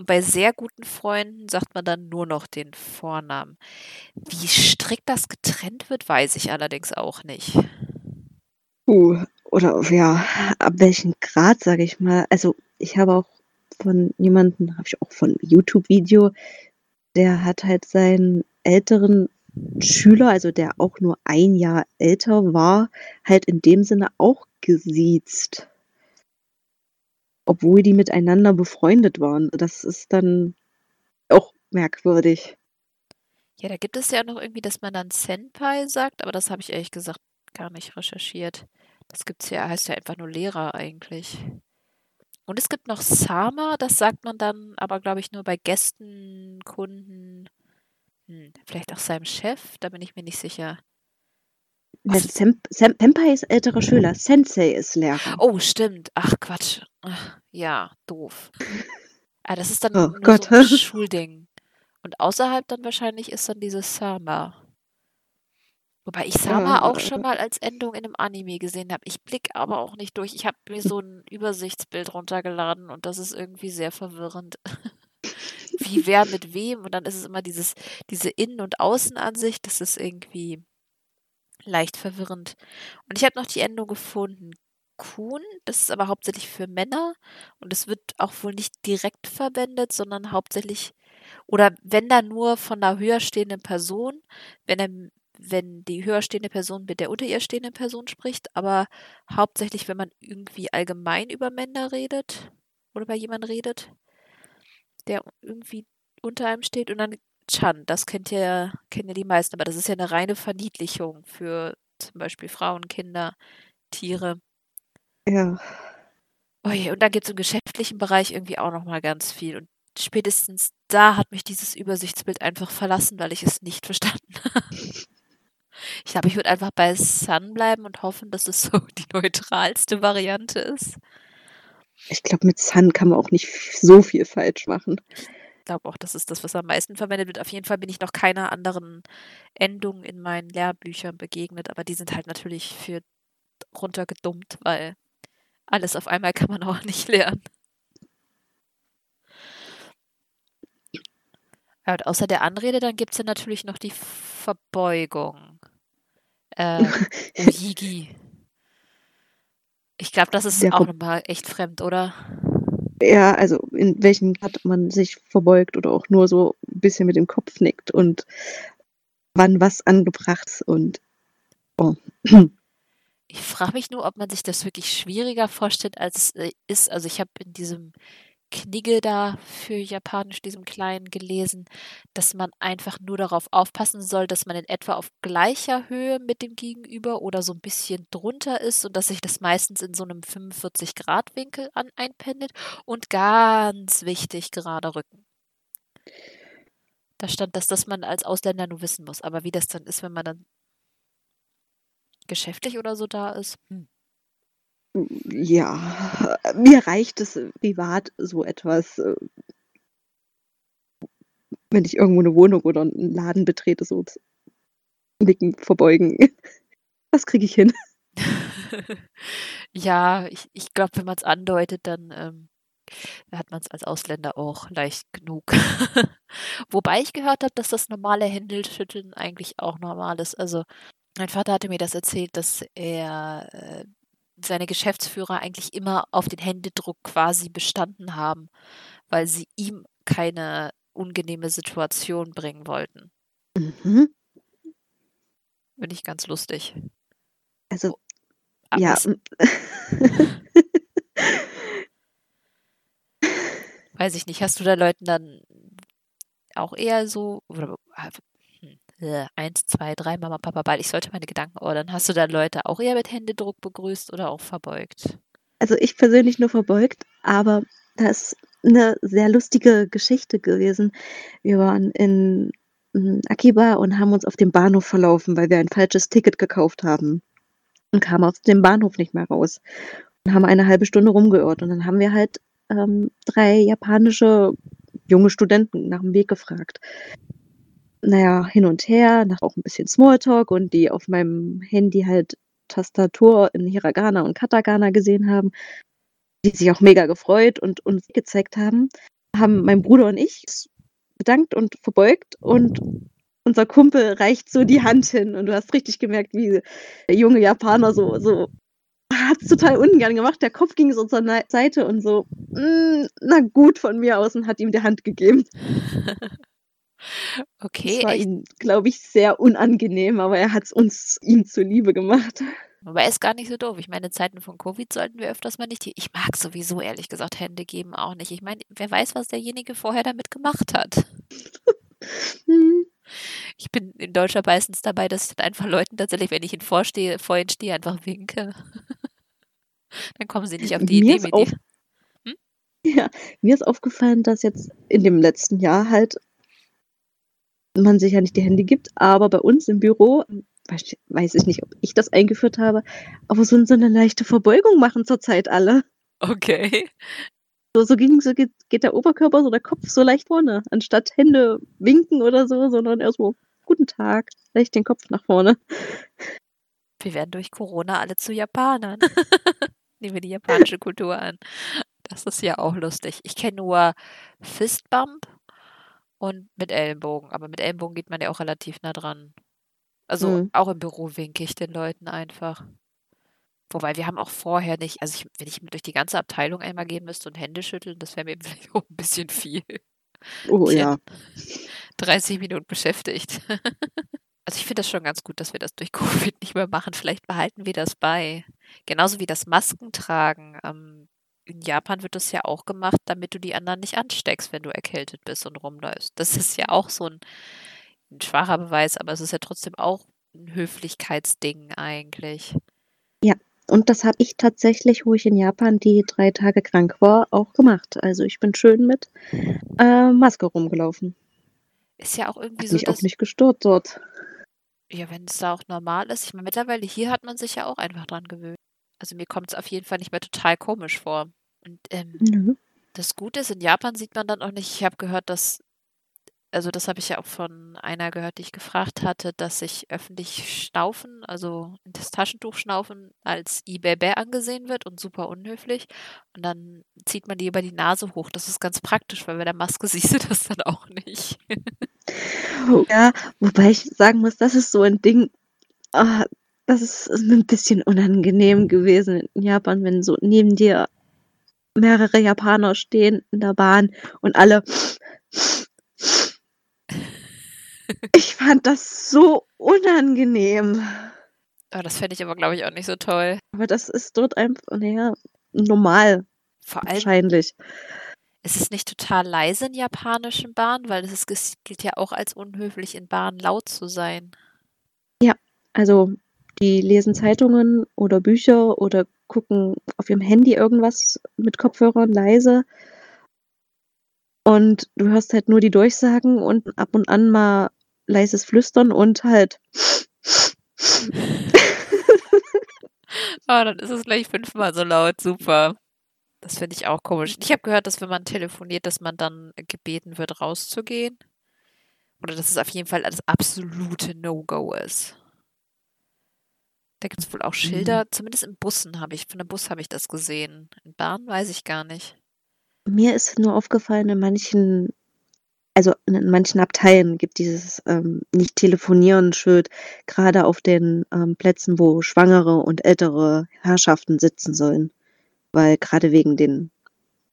Und bei sehr guten Freunden sagt man dann nur noch den Vornamen. Wie strikt das getrennt wird, weiß ich allerdings auch nicht. Uh, oder ja, ab welchem Grad, sage ich mal. Also ich habe auch von jemandem, habe ich auch von YouTube-Video, der hat halt seinen älteren Schüler, also der auch nur ein Jahr älter war, halt in dem Sinne auch gesiezt obwohl die miteinander befreundet waren. Das ist dann auch merkwürdig. Ja, da gibt es ja noch irgendwie, dass man dann Senpai sagt, aber das habe ich ehrlich gesagt gar nicht recherchiert. Das gibt's ja, heißt ja einfach nur Lehrer eigentlich. Und es gibt noch Sama, das sagt man dann aber, glaube ich, nur bei Gästen, Kunden, hm, vielleicht auch seinem Chef, da bin ich mir nicht sicher. Sem Senpai ist älterer Schüler, Sensei ist Lehrer. Oh, stimmt. Ach, Quatsch. Ach, ja, doof. Ah, das ist dann oh, nur Gott. so ein Schulding. Und außerhalb dann wahrscheinlich ist dann dieses Sama. Wobei ich Sama Ja, auch schon mal als Endung in einem Anime gesehen habe. Ich blicke aber auch nicht durch. Ich habe mir so ein Übersichtsbild runtergeladen und das ist irgendwie sehr verwirrend. Wie wer mit wem und dann ist es immer dieses, diese Innen- und Außenansicht. Das ist irgendwie leicht verwirrend. Und ich habe noch die Endung gefunden. Kun, das ist aber hauptsächlich für Männer. Und es wird auch wohl nicht direkt verwendet, sondern hauptsächlich oder wenn dann nur von einer höher stehenden Person, wenn er, wenn die höher stehende Person mit der unter ihr stehenden Person spricht, aber hauptsächlich, wenn man irgendwie allgemein über Männer redet oder bei jemandem redet, der irgendwie unter einem steht. Und dann Chan, das kennt ja, kennen ja die meisten, aber das ist ja eine reine Verniedlichung für zum Beispiel Frauen, Kinder, Tiere. Ja. Oh je, und da gibt es im geschäftlichen Bereich irgendwie auch nochmal ganz viel. Und spätestens da hat mich dieses Übersichtsbild einfach verlassen, weil ich es nicht verstanden habe. Ich glaube, ich würde einfach bei Sun bleiben und hoffen, dass es so die neutralste Variante ist. Ich glaube, mit Sun kann man auch nicht so viel falsch machen. Ich glaube auch, das ist das, was am meisten verwendet wird. Auf jeden Fall bin ich noch keiner anderen Endung in meinen Lehrbüchern begegnet, aber die sind halt natürlich für runtergedummt, weil alles auf einmal kann man auch nicht lernen. Ja, und außer der Anrede, dann gibt es ja natürlich noch die Verbeugung. Äh, Ojigi. Ich glaube, das ist Der auch nochmal echt fremd, oder? Ja, also in welchem Grad man sich verbeugt oder auch nur so 'n bisschen mit dem Kopf nickt und wann was angebracht ist und oh. Ich frage mich nur, ob man sich das wirklich schwieriger vorstellt, als es, äh, ist. Also, ich habe in diesem Knigge da für Japanisch, diesem Kleinen, gelesen, dass man einfach nur darauf aufpassen soll, dass man in etwa auf gleicher Höhe mit dem Gegenüber oder so 'n bisschen drunter ist und dass sich das meistens in so 'nem 45-Grad-Winkel an einpendelt und ganz wichtig, gerade Rücken. Da stand, dass das man als Ausländer nur wissen muss, aber wie das dann ist, wenn man dann geschäftlich oder so da ist, hm. Ja, mir reicht es privat so etwas, äh wenn ich irgendwo 'ne Wohnung oder 'n Laden betrete, so nicken, verbeugen. Das kriege ich hin. Ja, ich ich glaube, wenn man's andeutet, dann, ähm, hat man's als Ausländer auch leicht genug. Wobei ich gehört habe, dass das normale Händeschütteln eigentlich auch normal ist. Also, mein Vater hatte mir das erzählt, dass er äh, seine Geschäftsführer eigentlich immer auf den Händedruck quasi bestanden haben, weil sie ihm keine unangenehme Situation bringen wollten. Mhm. Finde ich ganz lustig. Also, Aber ja, es hm Weiß ich nicht, hast du da Leuten dann auch eher so oder hm, äh, 1, 2, 3, Mama, Papa, Ball. Ich sollte meine Gedanken ordnen. Hast du da Leute auch eher mit Händedruck begrüßt oder auch verbeugt? Also, ich persönlich nur verbeugt, aber da ist 'ne sehr lustige Geschichte gewesen. Wir waren in, hm, Akiba und haben uns auf dem Bahnhof verlaufen, weil wir ein falsches Ticket gekauft haben und kamen aus dem Bahnhof nicht mehr raus und haben eine 1/2 Stunde rumgeirrt. Und dann haben wir halt, ähm, 3 japanische junge Studenten nach 'm Weg gefragt. Na ja, hin und her, nach auch 'n bisschen Smalltalk und die auf meinem Handy halt Tastatur in Hiragana und Katakana gesehen haben, die sich auch mega gefreut und uns gezeigt haben, haben mein Bruder und ich bedankt und verbeugt und unser Kumpel reicht so die Hand hin und du hast richtig gemerkt, wie der junge Japaner so so hat's total ungern gemacht. Der Kopf ging so zur Seite und so: „Hm, na gut von mir aus“ und hat ihm die Hand gegeben. Das Okay, war echt? ihm, glaube ich, sehr unangenehm, aber er hat's uns ihm zuliebe gemacht. Aber ist gar nicht so doof. Ich meine, in Zeiten von Covid sollten wir öfters mal nicht ich mag sowieso ehrlich gesagt Hände geben auch nicht. Ich meine, wer weiß, was derjenige vorher damit gemacht hat. Ich bin in Deutschland meistens dabei, dass ich dann einfach Leuten tatsächlich, wenn ich ihnen vorstehe vor ihnen stehe, einfach winke. Dann kommen sie nicht auf die Mir Idee, mit dir hm? ja, mir ist aufgefallen, dass jetzt in dem letzten Jahr halt man sich ja nicht die Hände gibt, aber bei uns im Büro, weiß ich nicht, ob ich das eingeführt habe, aber so so 'ne leichte Verbeugung machen zurzeit alle. Okay. So so ging so geht geht der Oberkörper, so der Kopf so leicht vorne, anstatt Hände winken oder so, sondern so: „Guten Tag“, leicht den Kopf nach vorne. Wir werden durch Corona alle zu Japanern. Nehmen wir die japanische Kultur an. Das ist ja auch lustig. Ich kenne nur Fist Bump und mit Ellenbogen, aber mit Ellenbogen geht man ja auch relativ nah dran. Also, Mhm. auch im Büro winke ich den Leuten einfach. Wobei wir haben auch vorher nicht also, ich wenn ich durch die ganze Abteilung einmal gehen müsste und Hände schütteln, das wäre mir vielleicht auch 'n bisschen viel. Oh Ich ja. wäre 30 Minuten beschäftigt. Also, ich finde das schon ganz gut, dass wir das durch Covid nicht mehr machen. Vielleicht behalten wir das bei. Genauso wie das Maskentragen. Ähm, in Japan wird das ja auch gemacht, damit du die anderen nicht ansteckst, wenn du erkältet bist und rumläufst. Das ist ja auch so 'n 'n schwacher Beweis, aber es ist ja trotzdem auch 'n Höflichkeitsding eigentlich. Ja, und das habe ich tatsächlich, wo ich in Japan die 3 Tage krank war, auch gemacht. Also, ich bin schön mit, äh, Maske rumgelaufen. Ist ja auch irgendwie Hat so, mich auch nicht gestört dort. Ja, wenn's da auch normal ist. Ich meine, mittlerweile hier hat man sich ja auch einfach dran gewöhnt. Also, mir kommt's auf jeden Fall nicht mehr total komisch vor. Und, ähm, Nö. das Gute ist, in Japan sieht man dann auch nicht ich habe gehört, dass also, das habe ich ja auch von einer gehört, die ich gefragt hatte, dass sich öffentlich Schnaufen, also, das Taschentuch schnaufen als Ibe-be angesehen wird und super unhöflich. Und dann zieht man die über die Nase hoch. Das ist ganz praktisch, weil bei der Maske siehst du das dann auch nicht. Ja, wobei ich sagen muss, das ist so 'n Ding, ah, das ist ist mir 'n bisschen unangenehm gewesen in Japan, wenn so neben dir mehrere Japaner stehen in der Bahn und alle. Ich fand das so unangenehm. Oh, das fände ich aber, glaube ich, auch nicht so toll. Aber das ist dort einfach, naja, normal. Vor allem, Wahrscheinlich. ist es nicht total leise in japanischen Bahnen, weil es gilt ja auch als unhöflich, in Bahnen laut zu sein. Also, die lesen Zeitungen oder Bücher oder gucken auf ihrem Handy irgendwas mit Kopfhörern leise. Und du hörst halt nur die Durchsagen und ab und an mal leises Flüstern und halt. Ah, dann ist es gleich fünfmal so laut. Super. Das finde ich auch komisch. Ich habe gehört, dass wenn man telefoniert, dass man dann gebeten wird, rauszugehen. Oder dass es auf jeden Fall das absolute No-Go ist. Da gibt es wohl auch Schilder, zumindest in Bussen habe ich, von der Bus habe ich das gesehen. In Bahn weiß ich gar nicht. Mir ist nur aufgefallen, in manchen, also in manchen Abteilen gibt dieses ähm, nicht telefonieren Schild, gerade auf den ähm, Plätzen, wo schwangere und ältere Herrschaften sitzen sollen. Weil gerade wegen den,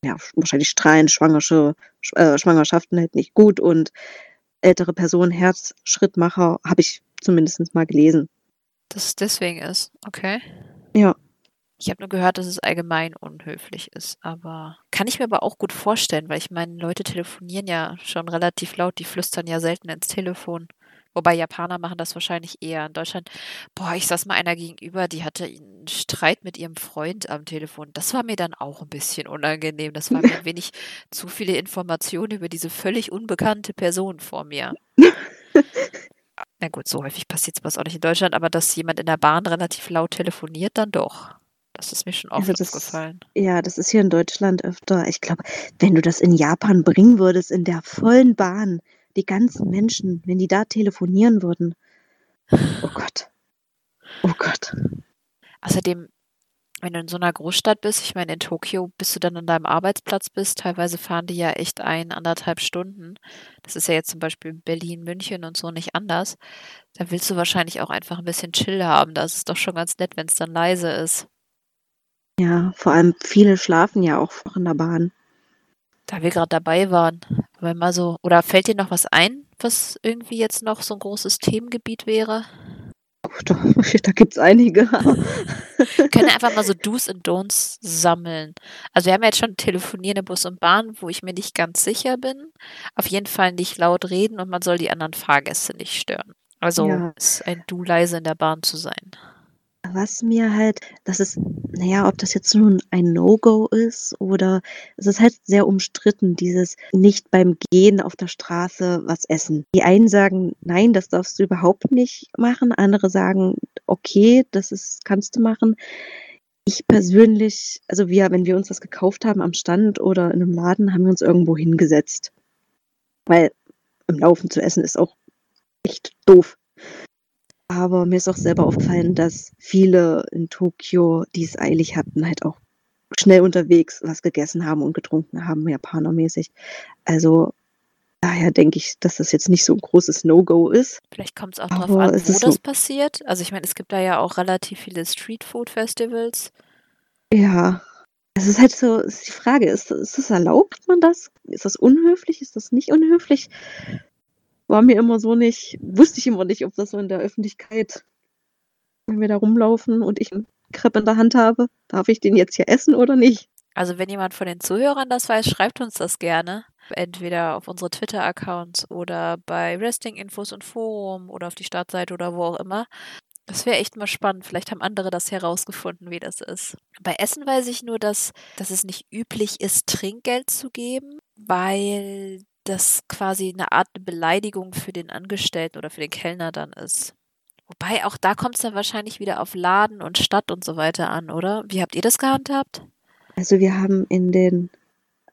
ja, wahrscheinlich Strahlen, Schwangersche, Sch- äh, Schwangerschaften halt nicht gut und ältere Personen, Herzschrittmacher, habe ich zumindest mal gelesen. Dass es deswegen ist. Okay. Ja. Ich habe nur gehört, dass es allgemein unhöflich ist, aber kann ich mir aber auch gut vorstellen, weil ich meine, Leute telefonieren ja schon relativ laut, die flüstern ja selten ins Telefon. Wobei Japaner machen das wahrscheinlich eher. In Deutschland, boah, ich saß mal einer gegenüber, die hatte einen Streit mit ihrem Freund am Telefon. Das war mir dann auch ein bisschen unangenehm. Das war mir ein wenig zu viele Informationen über diese völlig unbekannte Person vor mir. Na gut, so häufig passiert sowas auch nicht in Deutschland, aber dass jemand in der Bahn relativ laut telefoniert, dann doch. Das ist mir schon oft Also das- aufgefallen. Ja, das ist hier in Deutschland öfter. Ich glaube, wenn du das in Japan bringen würdest, in der vollen Bahn, die ganzen Menschen, wenn die da telefonieren würden. Oh Gott. Oh Gott. Außerdem, wenn du in so einer Großstadt bist, ich meine, in Tokio, bis du dann an deinem Arbeitsplatz bist, teilweise fahren die ja echt ein, anderthalb Stunden. Das ist ja jetzt zum Beispiel Berlin, München und so nicht anders. Da willst du wahrscheinlich auch einfach ein bisschen Chill haben. Da ist es doch schon ganz nett, wenn es dann leise ist. Ja, vor allem viele schlafen ja auch in der Bahn. Da wir gerade dabei waren, aber mal so, oder fällt dir noch was ein, was irgendwie jetzt noch so ein großes Themengebiet wäre? Da da gibt's einige. Wir können einfach mal so Do's und Don'ts sammeln. Also wir haben ja jetzt schon telefonieren in Bus und Bahn, wo ich mir nicht ganz sicher bin. Auf jeden Fall nicht laut reden und man soll die anderen Fahrgäste nicht stören. Also Ja. ist ein Du leise in der Bahn zu sein. Was mir halt, das ist, naja, ob das jetzt nun ein No-Go ist oder es ist halt sehr umstritten, dieses nicht beim Gehen auf der Straße was essen. Die einen sagen, nein, das darfst du überhaupt nicht machen. Andere sagen, okay, das ist, kannst du machen. Ich persönlich, also wir, wenn wir uns was gekauft haben am Stand oder in einem Laden, haben wir uns irgendwo hingesetzt. Weil im Laufen zu essen ist auch echt doof. Aber mir ist auch selber aufgefallen, dass viele in Tokio, die es eilig hatten, halt auch schnell unterwegs was gegessen haben und getrunken haben, japanermäßig. Also daher denke ich, dass das jetzt nicht so ein großes No-Go ist. Vielleicht kommt es auch darauf an, wo das so. passiert. Also ich meine, es gibt da ja auch relativ viele Streetfood-Festivals. Ja, es ist halt so, ist die Frage, ist, ist das erlaubt man das? Ist das unhöflich? Ist das nicht unhöflich? War mir immer so nicht, wusste ich immer nicht, ob das so in der Öffentlichkeit, wenn wir da rumlaufen und ich einen Crepe in der Hand habe, darf ich den jetzt hier essen oder nicht? Also wenn jemand von den Zuhörern das weiß, schreibt uns das gerne. Entweder auf unsere Twitter-Accounts oder bei Wrestling-Infos und Forum oder auf die Startseite oder wo auch immer. Das wäre echt mal spannend. Vielleicht haben andere das herausgefunden, wie das ist. Bei Essen weiß ich nur, dass, dass es nicht üblich ist, Trinkgeld zu geben, weil das quasi eine Art Beleidigung für den Angestellten oder für den Kellner dann ist. Wobei auch da kommt es dann wahrscheinlich wieder auf Laden und Stadt und so weiter an, oder? Wie habt ihr das gehandhabt? Also wir haben in den,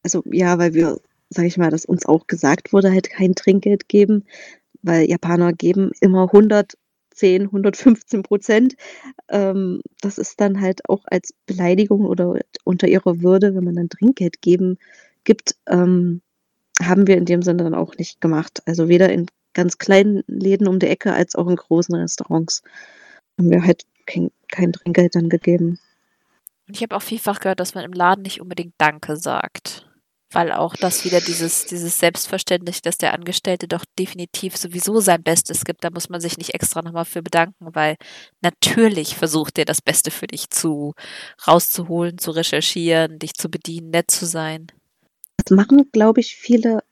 also ja, weil wir, sag ich mal, dass uns auch gesagt wurde, halt kein Trinkgeld geben, weil Japaner geben immer 110, 115 Prozent. Ähm, das ist dann halt auch als Beleidigung oder unter ihrer Würde, wenn man dann Trinkgeld geben gibt, ähm, haben wir in dem Sinne dann auch nicht gemacht. Also weder in ganz kleinen Läden um die Ecke als auch in großen Restaurants haben wir halt kein, kein Trinkgeld dann gegeben. Und ich habe auch vielfach gehört, dass man im Laden nicht unbedingt Danke sagt. Weil auch das wieder dieses, dieses Selbstverständnis, dass der Angestellte doch definitiv sowieso sein Bestes gibt. Da muss man sich nicht extra nochmal für bedanken, weil natürlich versucht er das Beste für dich zu rauszuholen, zu recherchieren, dich zu bedienen, nett zu sein. Das machen, glaube ich, viele,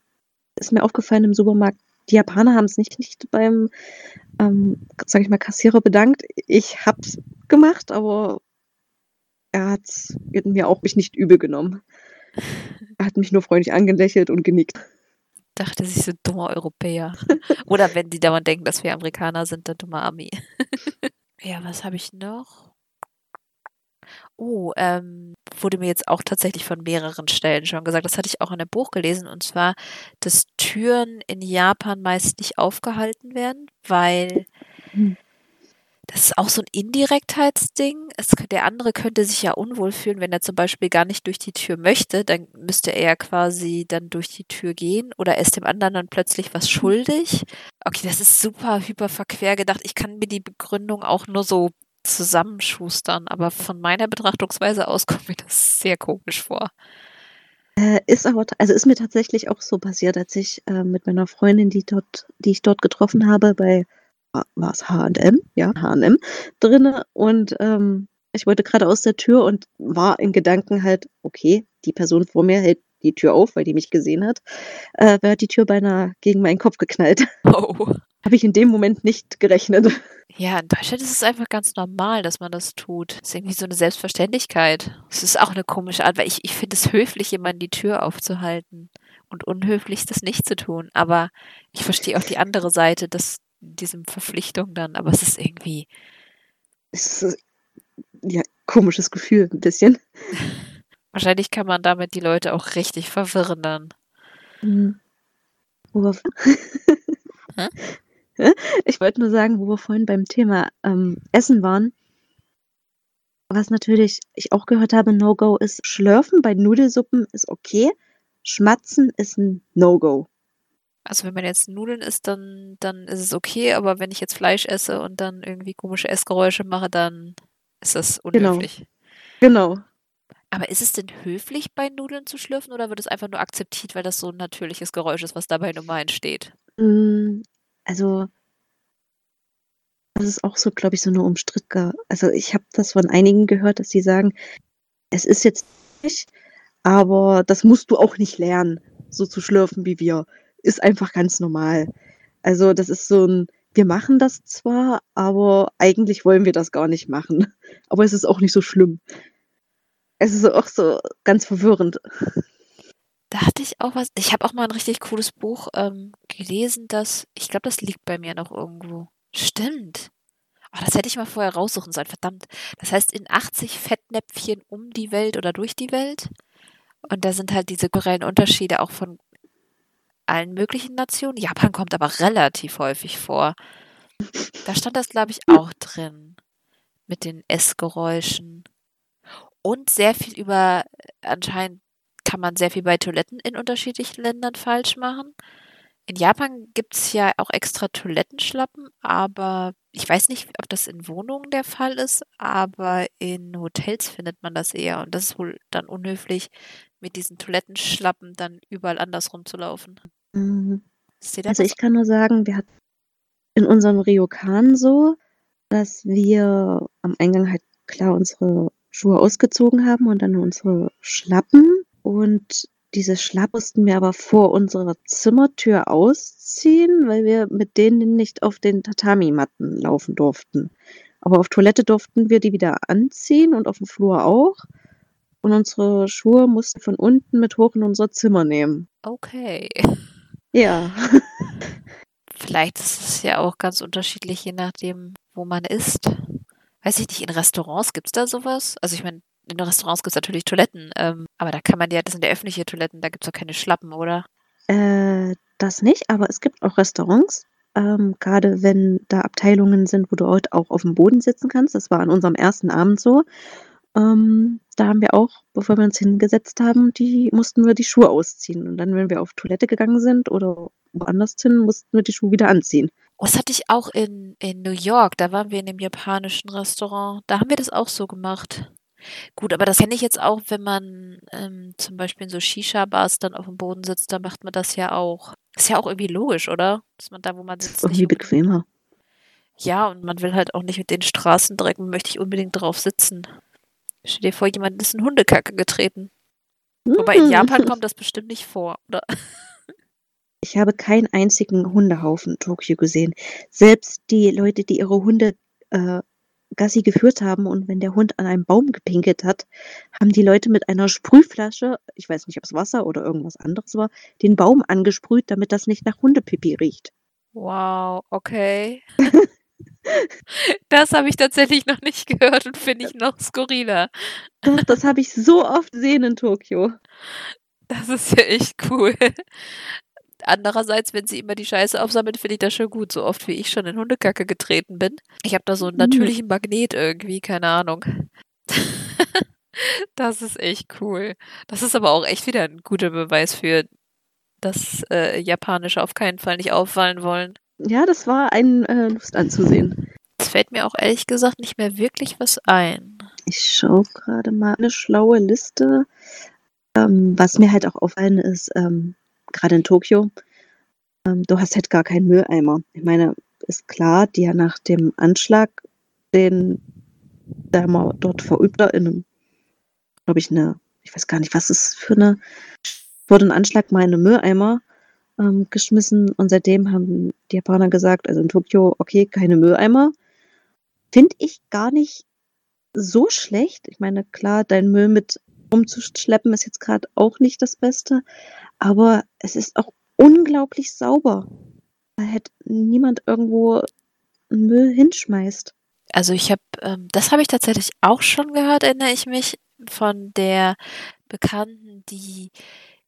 ist mir aufgefallen im Supermarkt, die Japaner haben es nicht, nicht beim, ähm, sage ich mal, Kassierer bedankt. Ich habe es gemacht, aber er hat mir auch mich nicht übel genommen. Er hat mich nur freundlich angelächelt und genickt. Dachte sich so dummer Europäer. Oder wenn die dauernd denken, dass wir Amerikaner sind, dann dummer Ami. ja, was habe ich noch? Oh, ähm, wurde mir jetzt auch tatsächlich von mehreren Stellen schon gesagt. Das hatte ich auch in einem Buch gelesen. Und zwar, dass Türen in Japan meist nicht aufgehalten werden, weil hm. Das ist auch so ein Indirektheitsding. Es, der andere könnte sich ja unwohl fühlen, wenn er zum Beispiel gar nicht durch die Tür möchte. Dann müsste er ja quasi dann durch die Tür gehen oder ist dem anderen dann plötzlich was schuldig. Okay, das ist super hyper verquer gedacht. Ich kann mir die Begründung auch nur so zusammenschustern, aber von meiner Betrachtungsweise aus kommt mir das sehr komisch vor. Äh, ist aber, also ist mir tatsächlich auch so passiert, als ich äh, mit meiner Freundin, die dort, die ich dort getroffen habe, bei war es H&M, ja, H&M drinne und ähm, ich wollte gerade aus der Tür und war in Gedanken halt, okay, die Person vor mir hält die Tür auf, weil die mich gesehen hat, äh, hat die Tür beinahe gegen meinen Kopf geknallt. Oh. Habe ich in dem Moment nicht gerechnet. Ja, in Deutschland ist es einfach ganz normal, dass man das tut. Das ist irgendwie so eine Selbstverständlichkeit. Es ist auch eine komische Art, weil ich, ich finde es höflich, jemanden die Tür aufzuhalten und unhöflich, das nicht zu tun. Aber ich verstehe auch die andere Seite, dass diesem Verpflichtung dann, aber es ist irgendwie. Es ist ja komisches Gefühl, ein bisschen. Wahrscheinlich kann man damit die Leute auch richtig verwirren dann. Mhm. ich wollte nur sagen, wo wir vorhin beim Thema ähm, Essen waren. Was natürlich ich auch gehört habe, No-Go ist Schlürfen bei Nudelsuppen ist okay. Schmatzen ist ein No-Go. Also wenn man jetzt Nudeln isst, dann, dann ist es okay, aber wenn ich jetzt Fleisch esse und dann irgendwie komische Essgeräusche mache, dann ist das genau. unhöflich. Genau. genau. Aber ist es denn höflich, bei Nudeln zu schlürfen oder wird es einfach nur akzeptiert, weil das so ein natürliches Geräusch ist, was dabei nun mal entsteht? Also, das ist auch so, glaube ich, so eine umstrittene. Also, ich habe das von einigen gehört, dass sie sagen, es ist jetzt nicht, aber das musst du auch nicht lernen, so zu schlürfen wie wir ist einfach ganz normal. Also das ist so ein, wir machen das zwar, aber eigentlich wollen wir das gar nicht machen. Aber es ist auch nicht so schlimm. Es ist auch so ganz verwirrend. Da hatte ich auch was. Ich habe auch mal ein richtig cooles Buch ähm, gelesen, das, ich glaube, das liegt bei mir noch irgendwo. Stimmt. Oh, das hätte ich mal vorher raussuchen sollen, verdammt. Das heißt, in 80 Fettnäpfchen um die Welt oder durch die Welt. Und da sind halt diese kulturellen Unterschiede auch von allen möglichen Nationen. Japan kommt aber relativ häufig vor. Da stand das, glaube ich, auch drin. Mit den Essgeräuschen. Und sehr viel über, anscheinend kann man sehr viel bei Toiletten in unterschiedlichen Ländern falsch machen. In Japan gibt es ja auch extra Toilettenschlappen, aber ich weiß nicht, ob das in Wohnungen der Fall ist, aber in Hotels findet man das eher. Und das ist wohl dann unhöflich, mit diesen Toilettenschlappen dann überall anders rumzulaufen. Mhm. Also ich kann nur sagen, wir hatten in unserem Ryokan so, dass wir am Eingang halt klar unsere Schuhe ausgezogen haben und dann unsere Schlappen. Und diese Schlappen mussten wir aber vor unserer Zimmertür ausziehen, weil wir mit denen nicht auf den Tatami-Matten laufen durften. Aber auf Toilette durften wir die wieder anziehen und auf dem Flur auch. Und unsere Schuhe mussten von unten mit hoch in unser Zimmer nehmen. Okay. Ja. Vielleicht ist es ja auch ganz unterschiedlich, je nachdem, wo man isst. Weiß ich nicht, in Restaurants gibt es da sowas? Also ich meine, in Restaurants gibt es natürlich Toiletten, ähm, aber da kann man ja, das sind ja öffentliche Toiletten, da gibt es doch keine Schlappen, oder? Äh, das nicht, aber es gibt auch Restaurants, ähm, gerade wenn da Abteilungen sind, wo du auch auf dem Boden sitzen kannst. Das war an unserem ersten Abend so. Ähm, da haben wir auch, bevor wir uns hingesetzt haben, die mussten wir die Schuhe ausziehen. Und dann, wenn wir auf Toilette gegangen sind oder woanders hin, mussten wir die Schuhe wieder anziehen. Oh, das hatte ich auch in, in New York. Da waren wir in einem japanischen Restaurant. Da haben wir das auch so gemacht. Gut, aber das kenne ich jetzt auch, wenn man ähm, zum Beispiel in so Shisha-Bars dann auf dem Boden sitzt, da macht man das ja auch. Ist ja auch irgendwie logisch, oder? Dass man da, wo man sitzt, irgendwie bequemer. Ja, und man will halt auch nicht mit den Straßendreck, möchte ich unbedingt drauf sitzen. Stell dir vor, jemand ist in Hundekacke getreten. Wobei in Japan kommt das bestimmt nicht vor, oder? Ich habe keinen einzigen Hundehaufen in Tokio gesehen. Selbst die Leute, die ihre Hunde äh, Gassi geführt haben und wenn der Hund an einem Baum gepinkelt hat, haben die Leute mit einer Sprühflasche, ich weiß nicht, ob es Wasser oder irgendwas anderes war, den Baum angesprüht, damit das nicht nach Hundepipi riecht. Wow, okay. Das habe ich tatsächlich noch nicht gehört und finde ich noch skurriler. Doch, das habe ich so oft gesehen in Tokio. Das ist ja echt cool. Andererseits, wenn sie immer die Scheiße aufsammelt, finde ich das schon gut, so oft wie ich schon in Hundekacke getreten bin. Ich habe da so einen mhm. natürlichen Magnet irgendwie, keine Ahnung. das ist echt cool. Das ist aber auch echt wieder ein guter Beweis für, dass äh, Japanische auf keinen Fall nicht auffallen wollen. Ja, das war ein äh, Lust anzusehen. Es fällt mir auch ehrlich gesagt nicht mehr wirklich was ein. Ich schaue gerade mal eine schlaue Liste. Ähm, was mir halt auch auffallen ist, ähm, gerade in Tokio, ähm, du hast halt gar keinen Mülleimer. Ich meine, ist klar, die ja nach dem Anschlag, den der mal dort verübt hat, in glaube ich, eine, ich weiß gar nicht, was ist für eine, wurde ein Anschlag mal in einem Mülleimer ähm, geschmissen und seitdem haben die Japaner gesagt, also in Tokio, okay, keine Mülleimer. Finde ich gar nicht so schlecht. Ich meine, klar, dein Müll mit rumzuschleppen ist jetzt gerade auch nicht das Beste, aber es ist auch unglaublich sauber. Da hätte niemand irgendwo Müll hinschmeißt. Also ich habe, ähm, das habe ich tatsächlich auch schon gehört, erinnere ich mich, von der Bekannten, die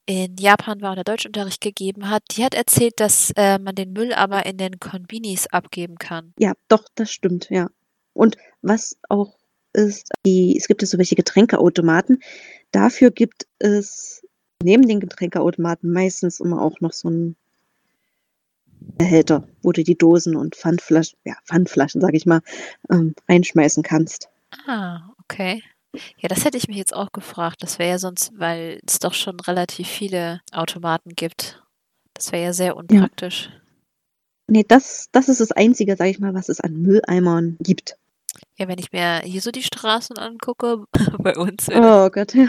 in Japan war und der Deutschunterricht gegeben hat, die hat erzählt, dass äh, man den Müll aber in den Konbinis abgeben kann. Ja, doch, das stimmt, ja. Und was auch ist, die, es gibt ja so welche Getränkeautomaten. Dafür gibt es neben den Getränkeautomaten meistens immer auch noch so einen Behälter, wo du die Dosen und Pfandflaschen, ja, Pfandflaschen, sag ich mal, ähm, reinschmeißen kannst. Ah, okay. Ja, das hätte ich mich jetzt auch gefragt. Das wäre ja sonst, weil es doch schon relativ viele Automaten gibt. Das wäre ja sehr unpraktisch. Ja. Nee, das, das ist das Einzige, sag ich mal, was es an Mülleimern gibt. Ja, wenn ich mir hier so die Straßen angucke, bei uns. Oh Gott, ja.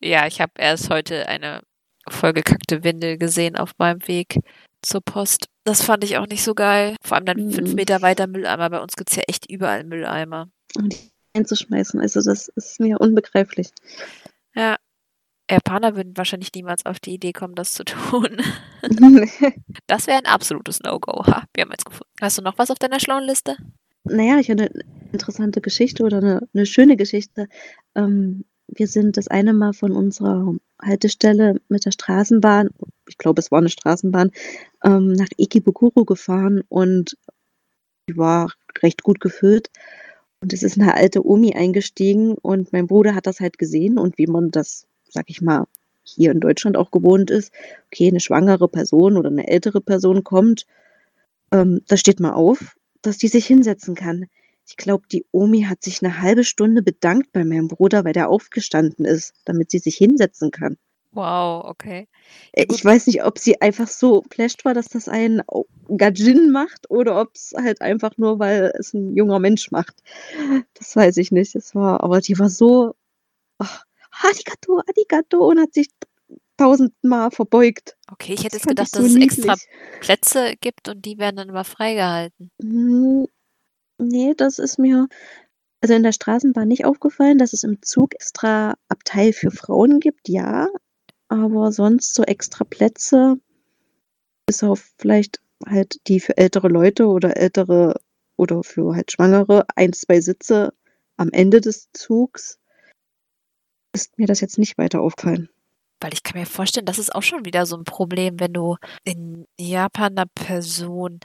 Ja, ich habe erst heute eine vollgekackte Windel gesehen auf meinem Weg zur Post. Das fand ich auch nicht so geil. Vor allem dann mhm. fünf Meter weiter Mülleimer. Bei uns gibt es ja echt überall Mülleimer. Und die einzuschmeißen. Also das ist mir unbegreiflich. Ja. Japaner würden wahrscheinlich niemals auf die Idee kommen, das zu tun. das wäre ein absolutes No-Go. Ha, wir haben jetzt gefunden. Hast du noch was auf deiner schlauen Liste? Naja, ich habe eine interessante Geschichte oder eine, eine schöne Geschichte. Ähm, wir sind das eine Mal von unserer Haltestelle mit der Straßenbahn, ich glaube, es war eine Straßenbahn, ähm, nach Ikebukuro gefahren und die war recht gut gefüllt. Und es ist eine alte Omi eingestiegen und mein Bruder hat das halt gesehen und wie man das, sag ich mal, hier in Deutschland auch gewohnt ist, okay, eine schwangere Person oder eine ältere Person kommt, ähm, da steht mal auf, dass die sich hinsetzen kann. Ich glaube, die Omi hat sich eine halbe Stunde bedankt bei meinem Bruder, weil der aufgestanden ist, damit sie sich hinsetzen kann. Wow, okay. Äh, ich weiß nicht, ob sie einfach so flasht war, dass das ein Gajin macht oder ob es halt einfach nur, weil es ein junger Mensch macht. Das weiß ich nicht. Das war, aber die war so, ach, Arigato, Arigato und hat sich tausendmal verbeugt. Okay, ich hätte jetzt gedacht, so dass es lieblich. extra Plätze gibt und die werden dann immer freigehalten. Nee, das ist mir also in der Straßenbahn nicht aufgefallen, dass es im Zug extra Abteil für Frauen gibt, ja, aber sonst so extra Plätze, bis auf vielleicht halt die für ältere Leute oder ältere oder für halt Schwangere, ein, zwei Sitze am Ende des Zugs, ist mir das jetzt nicht weiter aufgefallen. Weil ich kann mir vorstellen, das ist auch schon wieder so ein Problem, wenn du in Japan einer Person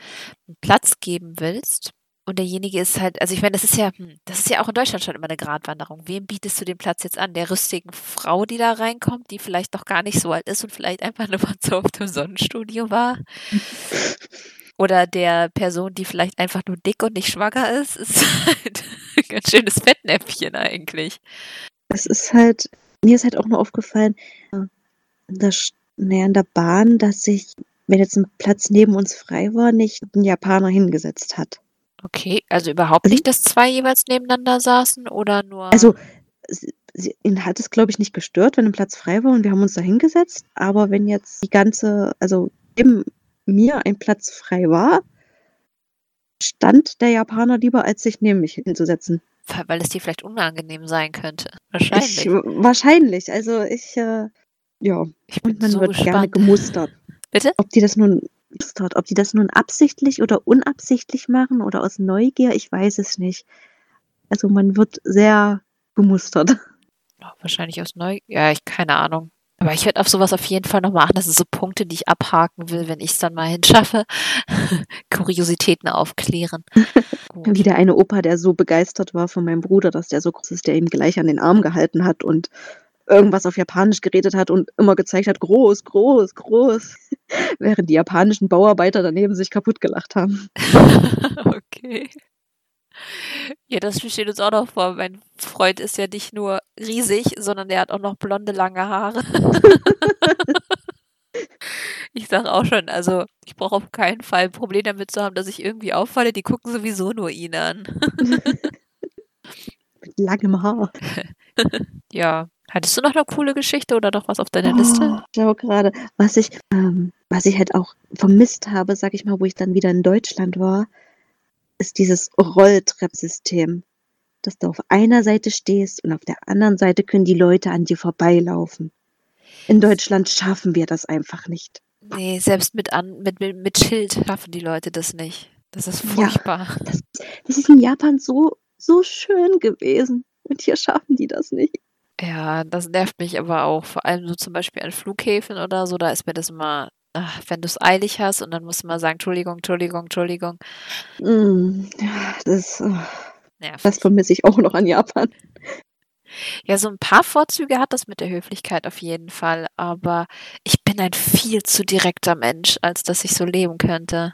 einen Platz geben willst und derjenige ist halt, also ich meine, das ist ja, hm, das ist ja auch in Deutschland schon immer eine Gratwanderung. Wem bietest du den Platz jetzt an? Der rüstigen Frau, die da reinkommt, die vielleicht doch gar nicht so alt ist und vielleicht einfach nur mal so auf dem Sonnenstudio war? Oder der Person, die vielleicht einfach nur dick und nicht schwanger ist, ist halt ein ganz schönes Fettnäpfchen eigentlich. Es ist halt, mir ist halt auch nur aufgefallen, in der, naja, in der Bahn, dass sich, wenn jetzt ein Platz neben uns frei war, nicht ein Japaner hingesetzt hat. Okay, also überhaupt nicht, dass zwei jeweils nebeneinander saßen oder nur. Also, sie, ihn hat es, glaube ich, nicht gestört, wenn ein Platz frei war und wir haben uns da hingesetzt. Aber wenn jetzt die ganze, also neben mir ein Platz frei war, stand der Japaner lieber, als sich neben mich hinzusetzen. Weil es dir vielleicht unangenehm sein könnte. Ich, Wahrscheinlich. wahrscheinlich. Also ich, äh, ja. Ich bin Und man so wird gerne gespannt. gemustert. Bitte? Ob die das nun gemustert, ob die das nun absichtlich oder unabsichtlich machen oder aus Neugier, ich weiß es nicht. Also man wird sehr gemustert. Ja, wahrscheinlich aus Neu. Ja, ich keine Ahnung. Aber ich werde auf sowas auf jeden Fall nochmal achten. Das sind so Punkte, die ich abhaken will, wenn ich es dann mal hinschaffe. Kuriositäten aufklären. Wie der eine Opa, der so begeistert war von meinem Bruder, dass der so groß ist, der ihm gleich an den Arm gehalten hat und irgendwas auf Japanisch geredet hat und immer gezeigt hat, groß, groß, groß, während die japanischen Bauarbeiter daneben sich kaputt gelacht haben. okay. Ja, das steht uns auch noch vor. Mein Freund ist ja nicht nur riesig, sondern der hat auch noch blonde, lange Haare. ich sage auch schon, also ich brauche auf keinen Fall ein Problem damit zu haben, dass ich irgendwie auffalle. Die gucken sowieso nur ihn an. Mit langem Haar. ja. Hattest du noch eine coole Geschichte oder noch was auf deiner Liste? Oh, ich schau gerade, was ich, ähm, was ich halt auch vermisst habe, sag ich mal, wo ich dann wieder in Deutschland war, ist dieses Rolltreppsystem. Dass du auf einer Seite stehst und auf der anderen Seite können die Leute an dir vorbeilaufen. In Deutschland schaffen wir das einfach nicht. Nee, selbst mit, an, mit, mit, mit Schild schaffen die Leute das nicht. Das ist Ja. furchtbar. Das, das ist in Japan so, so schön gewesen. Und hier schaffen die das nicht. Ja, das nervt mich aber auch. Vor allem so zum Beispiel an Flughäfen oder so, da ist mir das immer, ach, wenn du es eilig hast und dann musst du mal sagen, Entschuldigung, Entschuldigung, Entschuldigung. Mm, ja, das, oh, Nervt. das vermisse ich auch noch an Japan. Ja, so ein paar Vorzüge hat das mit der Höflichkeit auf jeden Fall, aber ich bin ein viel zu direkter Mensch, als dass ich so leben könnte.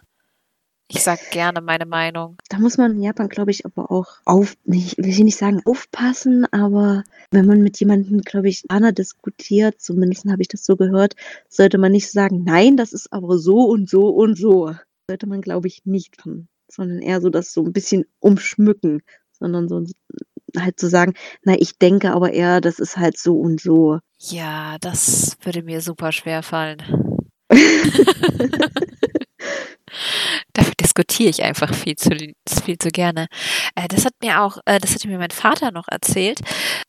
Ich sag gerne meine Meinung. Da muss man in Japan, glaube ich, aber auch auf, nicht, will ich nicht sagen aufpassen, aber wenn man mit jemandem, glaube ich, Japaner diskutiert, zumindest habe ich das so gehört, sollte man nicht sagen, nein, das ist aber so und so und so. Sollte man, glaube ich, nicht tun, sondern eher so das so ein bisschen umschmücken, sondern so halt zu sagen, na, ich denke aber eher, das ist halt so und so. Ja, das würde mir super schwer fallen. Dafür diskutiere ich einfach viel zu, viel zu gerne. Äh, das hat mir auch, äh, das hat mir mein Vater noch erzählt,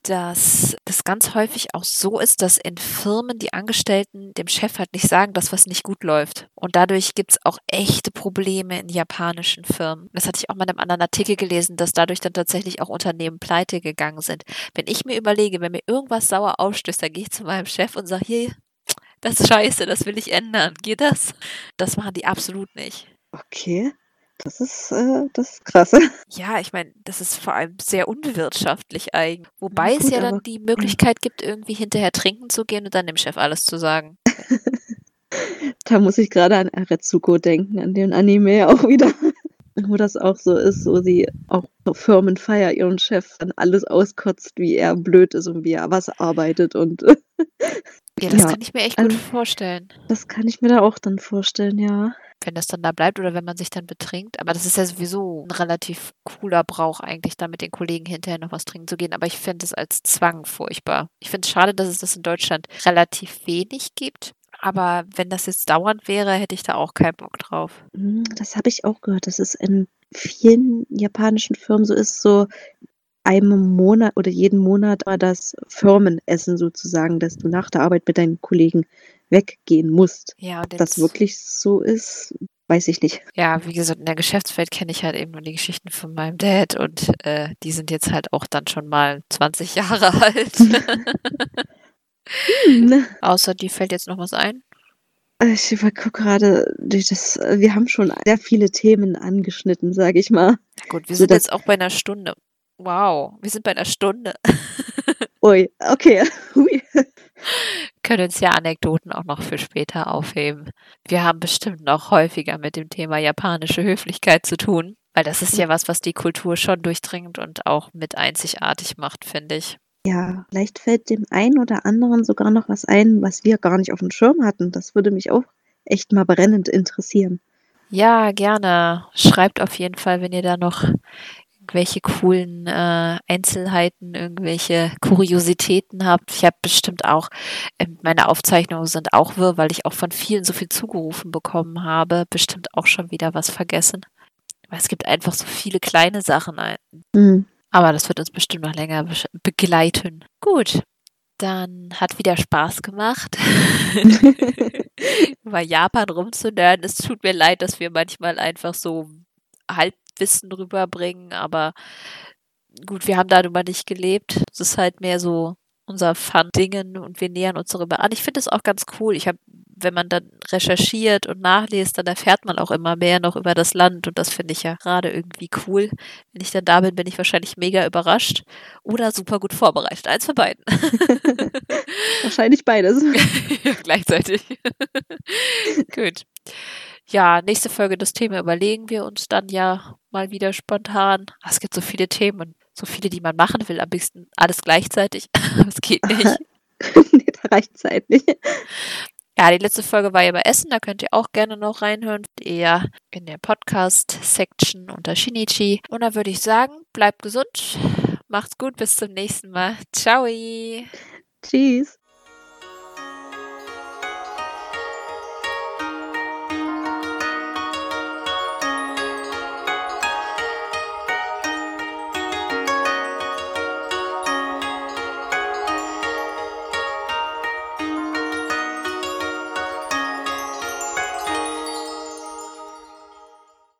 dass das ganz häufig auch so ist, dass in Firmen die Angestellten dem Chef halt nicht sagen, dass was nicht gut läuft. Und dadurch gibt es auch echte Probleme in japanischen Firmen. Das hatte ich auch mal in einem anderen Artikel gelesen, dass dadurch dann tatsächlich auch Unternehmen pleite gegangen sind. Wenn ich mir überlege, wenn mir irgendwas sauer aufstößt, dann gehe ich zu meinem Chef und sage, hier, das ist scheiße, das will ich ändern. Geht das? Das machen die absolut nicht. Okay, das ist, äh, das ist krass. Ja, ich meine, das ist vor allem sehr unwirtschaftlich eigentlich. Wobei Ja, es gut, ja dann die Möglichkeit gibt, irgendwie hinterher trinken zu gehen und dann dem Chef alles zu sagen. Da muss ich gerade an Aretsuko denken, an den Anime auch wieder. Wo das auch so ist, wo sie auch Firmenfeier ihren Chef dann alles auskotzt, wie er blöd ist und wie er was arbeitet. Und Ja, das Ja, kann ich mir echt gut also- vorstellen. das kann ich mir da auch dann vorstellen, ja. Wenn das dann da bleibt oder wenn man sich dann betrinkt. Aber das ist ja sowieso ein relativ cooler Brauch eigentlich, da mit den Kollegen hinterher noch was trinken zu gehen. Aber ich finde es als Zwang furchtbar. Ich finde es schade, dass es das in Deutschland relativ wenig gibt. Aber wenn das jetzt dauernd wäre, hätte ich da auch keinen Bock drauf. Hm, Das habe ich auch gehört, dass es in vielen japanischen Firmen so ist, so einmal im Monat oder jeden Monat war das Firmenessen sozusagen, dass du nach der Arbeit mit deinen Kollegen weggehen musst. Ja, und Ob das wirklich so ist, weiß ich nicht. Ja, wie gesagt, in der Geschäftswelt kenne ich halt eben nur die Geschichten von meinem Dad und äh, die sind jetzt halt auch dann schon mal 20 Jahre alt. Hm, Außer dir fällt jetzt noch was ein. Ich gucke gerade, durch das, wir haben schon sehr viele Themen angeschnitten, sage ich mal. Na gut, wir So, sind das- jetzt auch bei einer Stunde. Wow, wir sind bei einer Stunde. Ui, okay. Können uns ja Anekdoten auch noch für später aufheben. Wir haben bestimmt noch häufiger mit dem Thema japanische Höflichkeit zu tun, weil das ist ja was, was die Kultur schon durchdringt und auch mit einzigartig macht, finde ich. Ja, vielleicht fällt dem einen oder anderen sogar noch was ein, was wir gar nicht auf dem Schirm hatten. Das würde mich auch echt mal brennend interessieren. Ja, gerne. Schreibt auf jeden Fall, wenn ihr da noch irgendwelche coolen äh, Einzelheiten, irgendwelche Kuriositäten habt. Ich habe bestimmt auch, äh, meine Aufzeichnungen sind auch wirr, weil ich auch von vielen so viel zugerufen bekommen habe, bestimmt auch schon wieder was vergessen. Weil es gibt einfach so viele kleine Sachen. Mhm. Aber das wird uns bestimmt noch länger be begleiten. Gut, dann hat wieder Spaß gemacht, über Japan rumzunörden. Es tut mir leid, dass wir manchmal einfach so Halbwissen rüberbringen, aber gut, wir haben darüber nicht gelebt. Es ist halt mehr so unser Fun-Dingen und wir nähern uns darüber an. Ich finde es auch ganz cool. Ich habe, wenn man dann recherchiert und nachliest, dann erfährt man auch immer mehr noch über das Land und das finde ich ja gerade irgendwie cool. Wenn ich dann da bin, bin ich wahrscheinlich mega überrascht oder super gut vorbereitet. Eins von beiden. wahrscheinlich beides. Gleichzeitig. gut. Ja, nächste Folge das Thema überlegen wir uns dann ja mal wieder spontan. Es gibt so viele Themen so viele, die man machen will, am besten alles gleichzeitig. das geht nicht. nee, da reicht Zeit nicht. Ja, die letzte Folge war ja bei Essen, da könnt ihr auch gerne noch reinhören. Eher in der Podcast-Section unter Shinichi. Und dann würde ich sagen, bleibt gesund, macht's gut, bis zum nächsten Mal. Ciao. Tschüss.